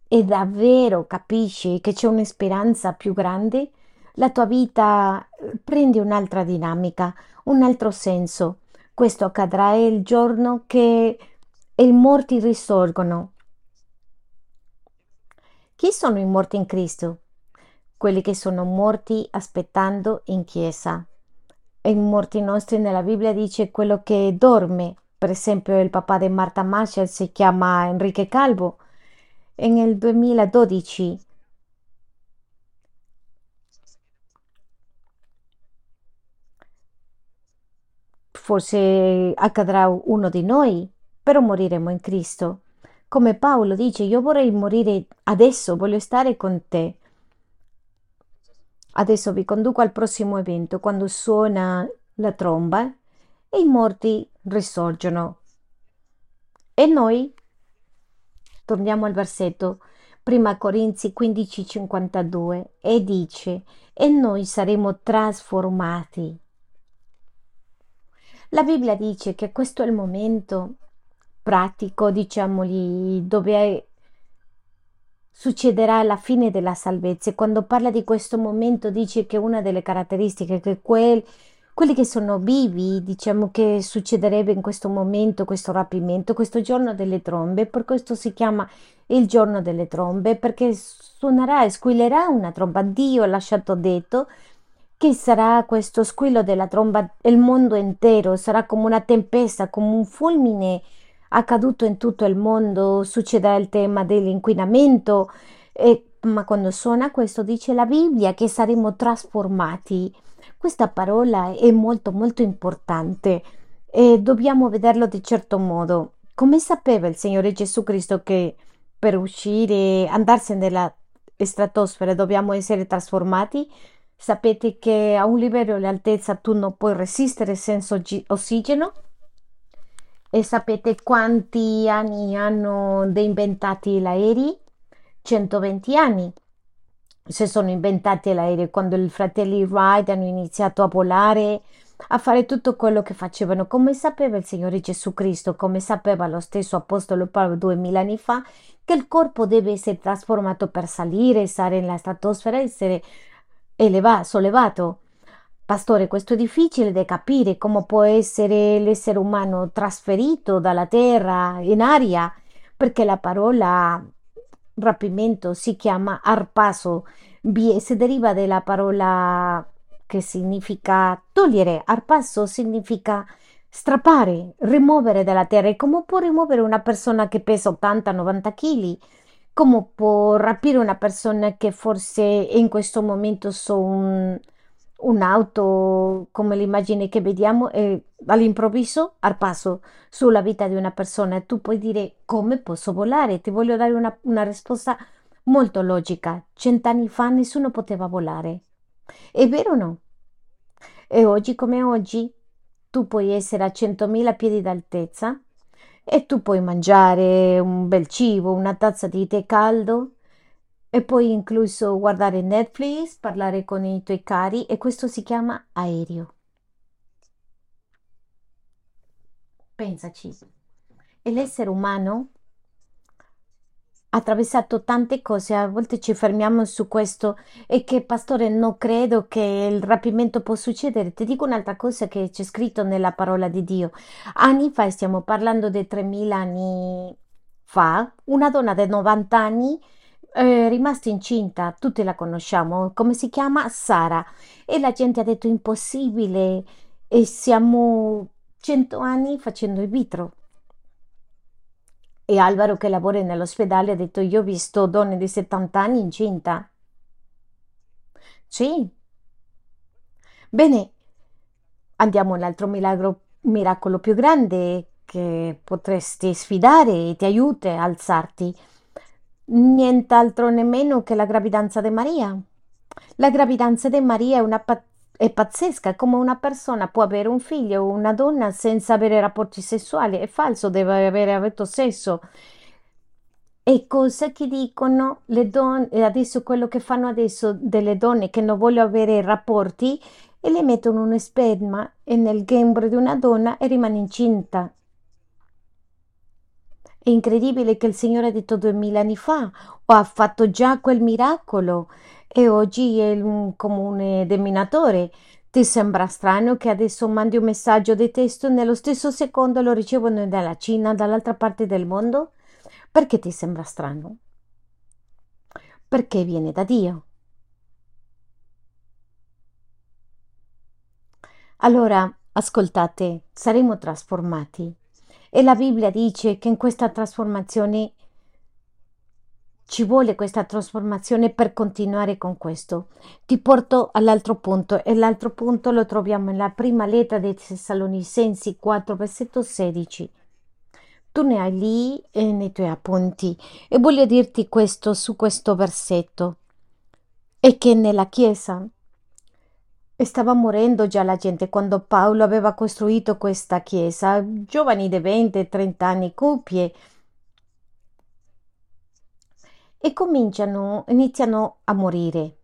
e davvero capisci che c'è una speranza più grande, la tua vita eh, prende un'altra dinamica, un altro senso. Questo accadrà il giorno che i morti risorgono. Chi sono i morti in Cristo? Quelli che sono morti aspettando in chiesa. I morti nostri nella Bibbia dice quello che dorme per esempio il papà di Marta Marshall si chiama Enrique Calvo nel 2012 forse accadrà uno di noi, però moriremo in Cristo. Come Paolo dice, io vorrei morire adesso, voglio stare con te. Adesso vi conduco al prossimo evento, quando suona la tromba e i morti risorgono. E noi, torniamo al versetto, prima Corinzi 15:52, e dice, e noi saremo trasformati. La Bibbia dice che questo è il momento pratico, diciamoli, dove succederà la fine della salvezza. Quando parla di questo momento dice che una delle caratteristiche che quel quelli che sono vivi, diciamo che succederebbe in questo momento, questo rapimento, questo giorno delle trombe, per questo si chiama il giorno delle trombe, perché suonerà e squillerà una tromba. Dio ha lasciato detto che sarà questo squillo della tromba, il mondo intero sarà come una tempesta, come un fulmine accaduto in tutto il mondo, succederà il tema dell'inquinamento, e, ma quando suona questo dice la Bibbia che saremo trasformati questa parola è molto molto importante e dobbiamo vederlo di certo modo. Come sapeva il Signore Gesù Cristo che per uscire, andarsene nella stratosfera dobbiamo essere trasformati? Sapete che a un livello di altezza tu non puoi resistere senza ossigeno? E sapete quanti anni hanno inventati gli aerei? 120 anni si sono inventati l'aereo quando i fratelli Wright hanno iniziato a volare a fare tutto quello che facevano, come sapeva il Signore Gesù Cristo, come sapeva lo stesso Apostolo Paolo duemila anni fa, che il corpo deve essere trasformato per salire, stare nella stratosfera, essere elevato, sollevato. Pastore, questo è difficile da capire come può essere l'essere umano trasferito dalla terra in aria, perché la parola rapimento si chiama arpaso, si deriva dalla parola che significa togliere, arpaso significa strappare, rimuovere dalla terra. E come può rimuovere una persona che pesa 80-90 kg? Come può rapire una persona che forse in questo momento so un, un'auto come l'immagine che vediamo e all'improvviso arpaso sulla vita di una persona tu puoi dire come posso volare? Ti voglio dare una, una risposta molto logica. Cent'anni fa nessuno poteva volare. È vero o no? E oggi come oggi tu puoi essere a 100.000 piedi d'altezza e tu puoi mangiare un bel cibo, una tazza di tè caldo e puoi incluso guardare Netflix, parlare con i tuoi cari e questo si chiama aereo. Pensaci. L'essere umano attraversato tante cose, a volte ci fermiamo su questo e che pastore non credo che il rapimento può succedere. Ti dico un'altra cosa che c'è scritto nella parola di Dio. Anni fa, stiamo parlando di 3000 anni fa, una donna di 90 anni è rimasta incinta, tutti la conosciamo, come si chiama? Sara. E la gente ha detto impossibile e siamo 100 anni facendo il vitro. E Alvaro che lavora nell'ospedale ha detto io ho visto donne di 70 anni incinta. Sì. Bene, andiamo all'altro milagro, miracolo più grande che potresti sfidare e ti aiuta a alzarti. Nient'altro nemmeno che la gravidanza di Maria. La gravidanza di Maria è una è pazzesca, come una persona può avere un figlio o una donna senza avere rapporti sessuali. È falso, deve avere avuto sesso. E cosa che dicono le donne, adesso quello che fanno adesso delle donne che non vogliono avere rapporti e le mettono uno sperma nel gembro di una donna e rimane incinta. È incredibile che il Signore ha detto duemila anni fa, o ha fatto già quel miracolo e oggi è un comune denominatore. Ti sembra strano che adesso mandi un messaggio di testo e nello stesso secondo lo ricevono dalla Cina, dall'altra parte del mondo? Perché ti sembra strano? Perché viene da Dio. Allora, ascoltate, saremo trasformati. E la Bibbia dice che in questa trasformazione ci vuole questa trasformazione per continuare con questo. Ti porto all'altro punto e l'altro punto lo troviamo nella prima lettera dei Tessalonicensi 4, versetto 16. Tu ne hai lì eh, nei tuoi appunti e voglio dirti questo su questo versetto. E che nella Chiesa stava morendo già la gente quando Paolo aveva costruito questa Chiesa, giovani di 20 e 30 anni, coppie, e cominciano, iniziano a morire.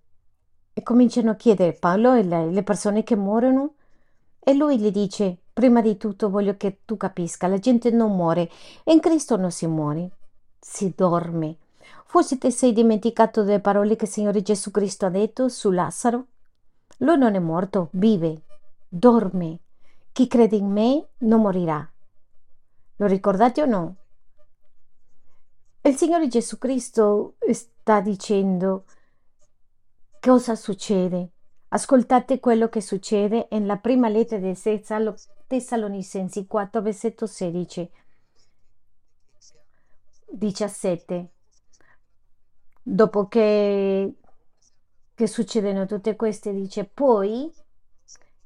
E cominciano a chiedere Paolo e le, le persone che muoiono. E lui gli dice prima di tutto voglio che tu capisca la gente non muore. E in Cristo non si muore si dorme. Forse ti sei dimenticato delle parole che il Signore Gesù Cristo ha detto su Lazzaro? Lui non è morto vive dorme. Chi crede in me non morirà. Lo ricordate o no il Signore Gesù Cristo sta dicendo cosa succede. Ascoltate quello che succede nella prima lettera dei Tessalonicensi 4, versetto 16. 17. Dopo che, che succedono tutte queste, dice poi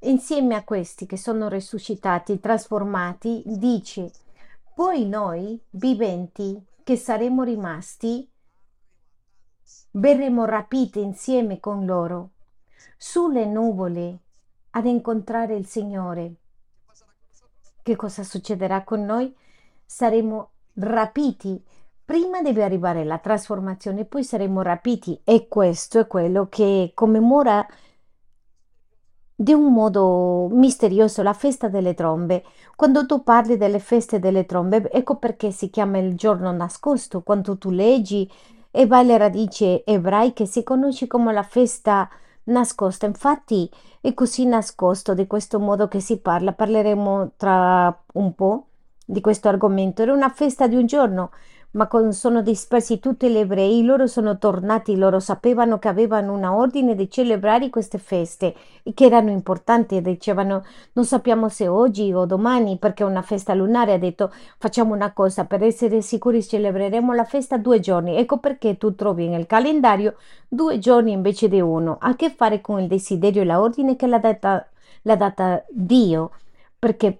insieme a questi che sono risuscitati, trasformati, dice poi noi viventi che saremo rimasti, verremo rapite insieme con loro sulle nuvole ad incontrare il Signore. Che cosa succederà con noi? Saremo rapiti. Prima deve arrivare la trasformazione, poi saremo rapiti e questo è quello che commemora di un modo misterioso la festa delle trombe. Quando tu parli delle feste delle trombe, ecco perché si chiama il giorno nascosto. Quando tu leggi e vai alle radici ebraiche, si conosce come la festa nascosta. Infatti è così nascosto di questo modo che si parla. Parleremo tra un po' di questo argomento. Era una festa di un giorno ma con- sono dispersi tutti gli ebrei, loro sono tornati, loro sapevano che avevano una ordine di celebrare queste feste e che erano importanti dicevano non sappiamo se oggi o domani perché è una festa lunare, ha detto facciamo una cosa per essere sicuri celebreremo la festa due giorni, ecco perché tu trovi nel calendario due giorni invece di uno, a che fare con il desiderio e la ordine che l'ha data, data Dio, perché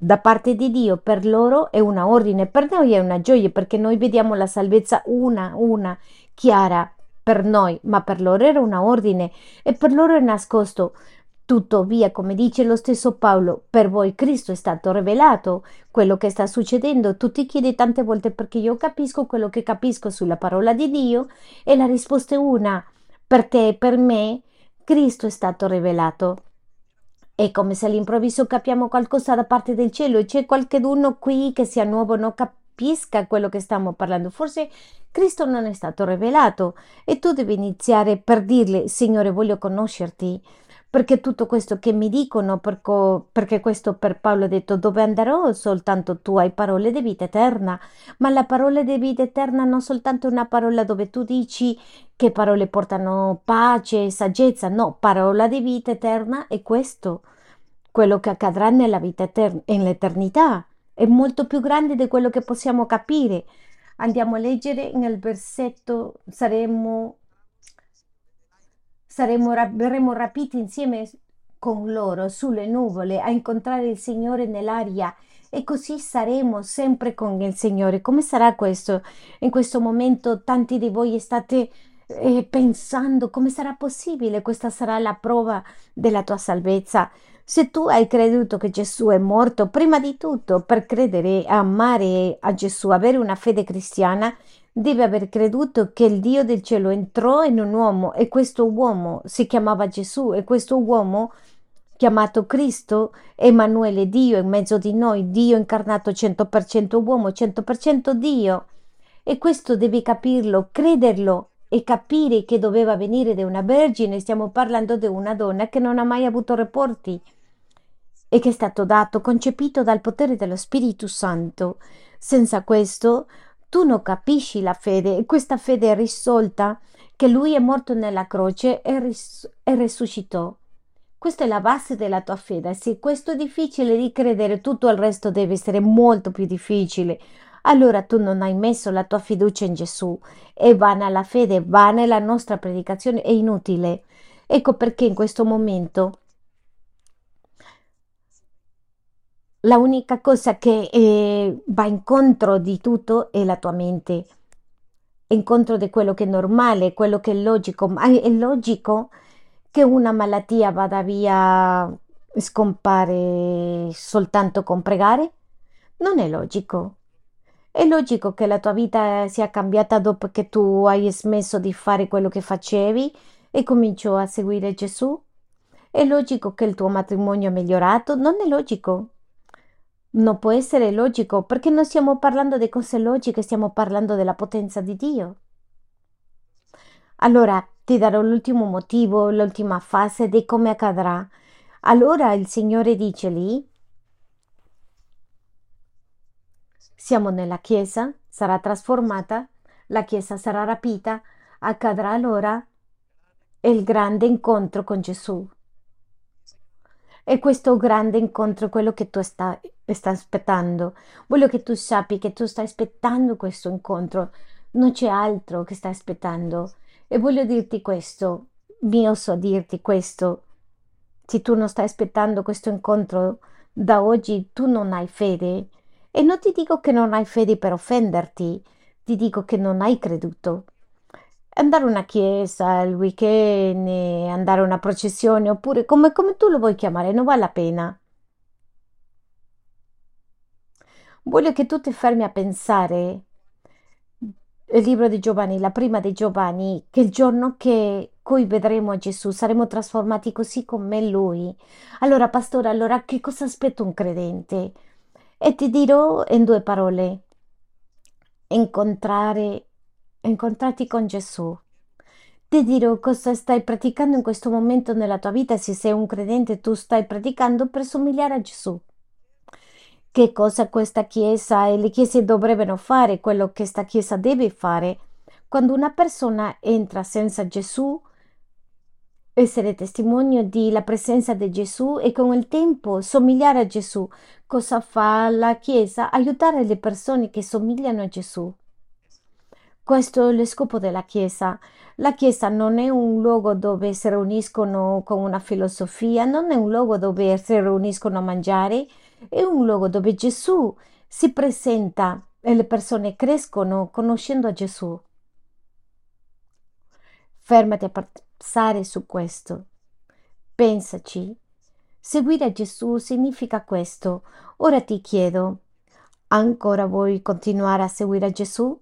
da parte di Dio per loro è una ordine, per noi è una gioia perché noi vediamo la salvezza una, una, chiara per noi, ma per loro era una ordine e per loro è nascosto. Tuttavia, come dice lo stesso Paolo, per voi Cristo è stato rivelato. Quello che sta succedendo, tu ti chiedi tante volte perché io capisco quello che capisco sulla parola di Dio e la risposta è una, per te e per me Cristo è stato rivelato. È come se all'improvviso capiamo qualcosa da parte del cielo e c'è qualcuno qui che sia nuovo, non capisca quello che stiamo parlando. Forse Cristo non è stato rivelato e tu devi iniziare per dirle, Signore, voglio conoscerti. Perché tutto questo che mi dicono, perché questo per Paolo ha detto dove andrò, soltanto tu hai parole di vita eterna, ma la parola di vita eterna non soltanto una parola dove tu dici che parole portano pace, saggezza, no, parola di vita eterna è questo, quello che accadrà nella vita eterna, nell'eternità, è molto più grande di quello che possiamo capire. Andiamo a leggere nel versetto, saremo, saremo, verremo rapiti insieme con loro sulle nuvole a incontrare il Signore nell'aria e così saremo sempre con il Signore. Come sarà questo? In questo momento tanti di voi state e pensando come sarà possibile, questa sarà la prova della tua salvezza. Se tu hai creduto che Gesù è morto, prima di tutto, per credere, amare a Gesù, avere una fede cristiana, devi aver creduto che il Dio del cielo entrò in un uomo e questo uomo si chiamava Gesù e questo uomo chiamato Cristo, Emanuele, Dio in mezzo di noi, Dio incarnato 100% uomo, 100% Dio. E questo devi capirlo, crederlo e capire che doveva venire da una vergine, stiamo parlando di una donna che non ha mai avuto rapporti e che è stato dato, concepito dal potere dello Spirito Santo. Senza questo tu non capisci la fede questa fede è risolta che lui è morto nella croce e, ris- e risuscitò. Questa è la base della tua fede. Se questo è difficile di credere, tutto il resto deve essere molto più difficile allora tu non hai messo la tua fiducia in Gesù. È vana la fede, vana la nostra predicazione, è inutile. Ecco perché in questo momento la unica cosa che eh, va incontro di tutto è la tua mente, incontro di quello che è normale, quello che è logico, ma è logico che una malattia vada via, scompare soltanto con pregare? Non è logico. È logico che la tua vita sia cambiata dopo che tu hai smesso di fare quello che facevi e cominciò a seguire Gesù? È logico che il tuo matrimonio è migliorato? Non è logico. Non può essere logico perché non stiamo parlando di cose logiche, stiamo parlando della potenza di Dio. Allora ti darò l'ultimo motivo, l'ultima fase di come accadrà. Allora il Signore dice lì, Siamo nella Chiesa, sarà trasformata, la Chiesa sarà rapita, accadrà allora il grande incontro con Gesù. E questo grande incontro è quello che tu stai, stai aspettando. Voglio che tu sappi che tu stai aspettando questo incontro, non c'è altro che stai aspettando. E voglio dirti questo, mio so dirti questo. Se tu non stai aspettando questo incontro da oggi, tu non hai fede e non ti dico che non hai fede per offenderti, ti dico che non hai creduto. Andare a una chiesa il weekend, andare a una processione, oppure come, come tu lo vuoi chiamare, non vale la pena. Voglio che tu ti fermi a pensare il libro di Giovanni, la prima di Giovanni, che il giorno che cui vedremo Gesù, saremo trasformati così come Lui. Allora, pastore, allora che cosa aspetta un credente? E ti dirò in due parole, incontrare, incontrarti con Gesù. Ti dirò cosa stai praticando in questo momento nella tua vita, se sei un credente tu stai praticando per somigliare a Gesù. Che cosa questa Chiesa e le Chiese dovrebbero fare, quello che questa Chiesa deve fare. Quando una persona entra senza Gesù, essere testimonio della presenza di Gesù e con il tempo somigliare a Gesù. Cosa fa la Chiesa? Aiutare le persone che somigliano a Gesù. Questo è lo scopo della Chiesa. La Chiesa non è un luogo dove si riuniscono con una filosofia, non è un luogo dove si riuniscono a mangiare, è un luogo dove Gesù si presenta e le persone crescono conoscendo Gesù. Fermati a pensare su questo. Pensaci. Seguire Gesù significa questo. Ora ti chiedo, ancora vuoi continuare a seguire Gesù?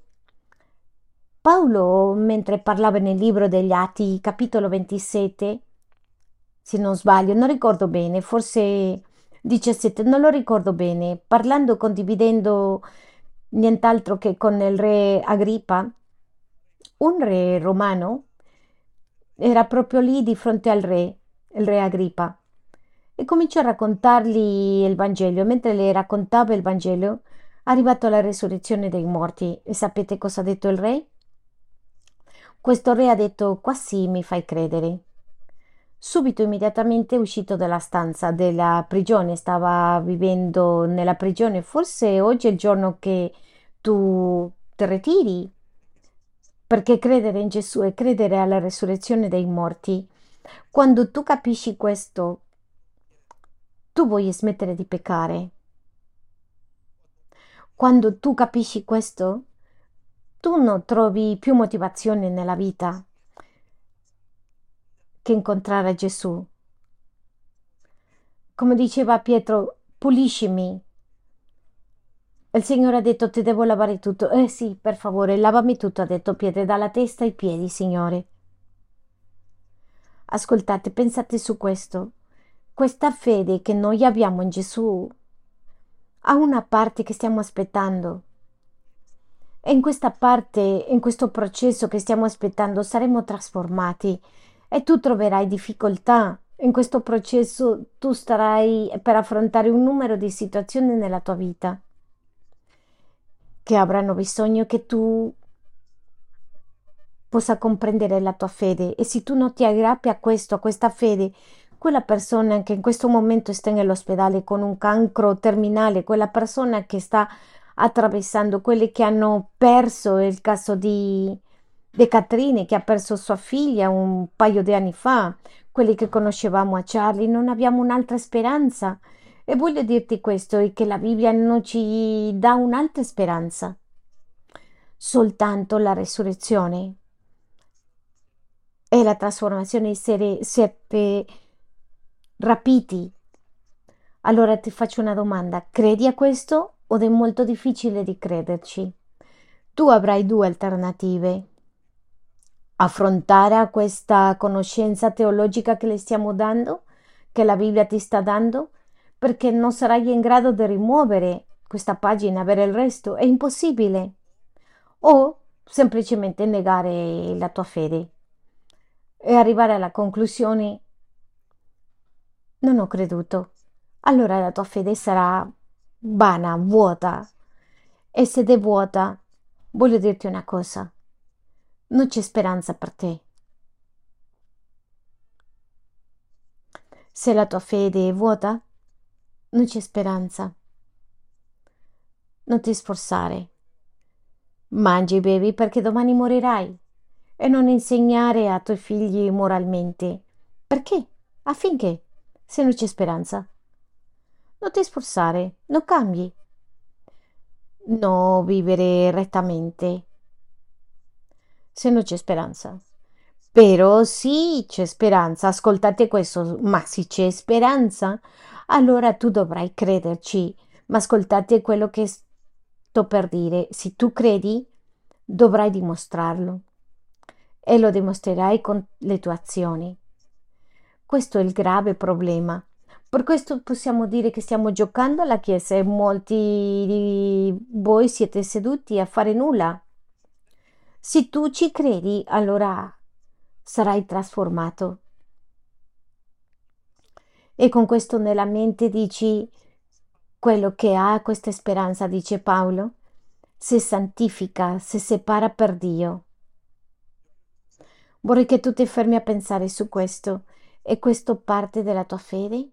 Paolo, mentre parlava nel libro degli Atti, capitolo 27, se non sbaglio, non ricordo bene, forse 17, non lo ricordo bene, parlando, condividendo nient'altro che con il re Agrippa, un re romano, era proprio lì di fronte al re, il re Agrippa, e cominciò a raccontargli il Vangelo. Mentre le raccontava il Vangelo, è arrivato alla resurrezione dei morti. E sapete cosa ha detto il re? Questo re ha detto, quasi mi fai credere. Subito, immediatamente, è uscito dalla stanza della prigione, stava vivendo nella prigione. Forse oggi è il giorno che tu ti ritiri, perché credere in Gesù e credere alla resurrezione dei morti, quando tu capisci questo, tu vuoi smettere di peccare. Quando tu capisci questo, tu non trovi più motivazione nella vita che incontrare Gesù. Come diceva Pietro, puliscimi. Il Signore ha detto ti devo lavare tutto. Eh sì, per favore, lavami tutto, ha detto Pietro, dalla testa ai piedi, Signore. Ascoltate, pensate su questo. Questa fede che noi abbiamo in Gesù ha una parte che stiamo aspettando. E in questa parte, in questo processo che stiamo aspettando, saremo trasformati e tu troverai difficoltà. In questo processo tu starai per affrontare un numero di situazioni nella tua vita che avranno bisogno che tu possa comprendere la tua fede e se tu non ti aggrappi a questo, a questa fede, quella persona che in questo momento sta nell'ospedale con un cancro terminale, quella persona che sta attraversando, quelli che hanno perso il caso di De Catrine che ha perso sua figlia un paio di anni fa, quelli che conoscevamo a Charlie, non abbiamo un'altra speranza. E voglio dirti questo, è che la Bibbia non ci dà un'altra speranza, soltanto la resurrezione e la trasformazione di sette rapiti. Allora ti faccio una domanda, credi a questo o è molto difficile di crederci? Tu avrai due alternative affrontare questa conoscenza teologica che le stiamo dando, che la Bibbia ti sta dando, perché non sarai in grado di rimuovere questa pagina, avere il resto, è impossibile. O semplicemente negare la tua fede e arrivare alla conclusione non ho creduto. Allora la tua fede sarà vana, vuota. E se è vuota, voglio dirti una cosa non c'è speranza per te. Se la tua fede è vuota, non c'è speranza. Non ti sforzare. Mangi e bevi perché domani morirai e non insegnare ai tuoi figli moralmente. Perché? Affinché, se non c'è speranza. Non ti sforzare, non cambi. No vivere rettamente se non c'è speranza. Però sì, c'è speranza, ascoltate questo, ma se c'è speranza, allora tu dovrai crederci. Ma ascoltate quello che sto per dire, se tu credi, dovrai dimostrarlo. e lo dimostrerai con le tue azioni. Questo è il grave problema. Per questo possiamo dire che stiamo giocando alla Chiesa e molti di voi siete seduti a fare nulla. Se tu ci credi, allora sarai trasformato. E con questo nella mente dici quello che ha questa speranza, dice Paolo, si santifica, si separa per Dio. Vorrei che tu ti fermi a pensare su questo. È questo parte della tua fede?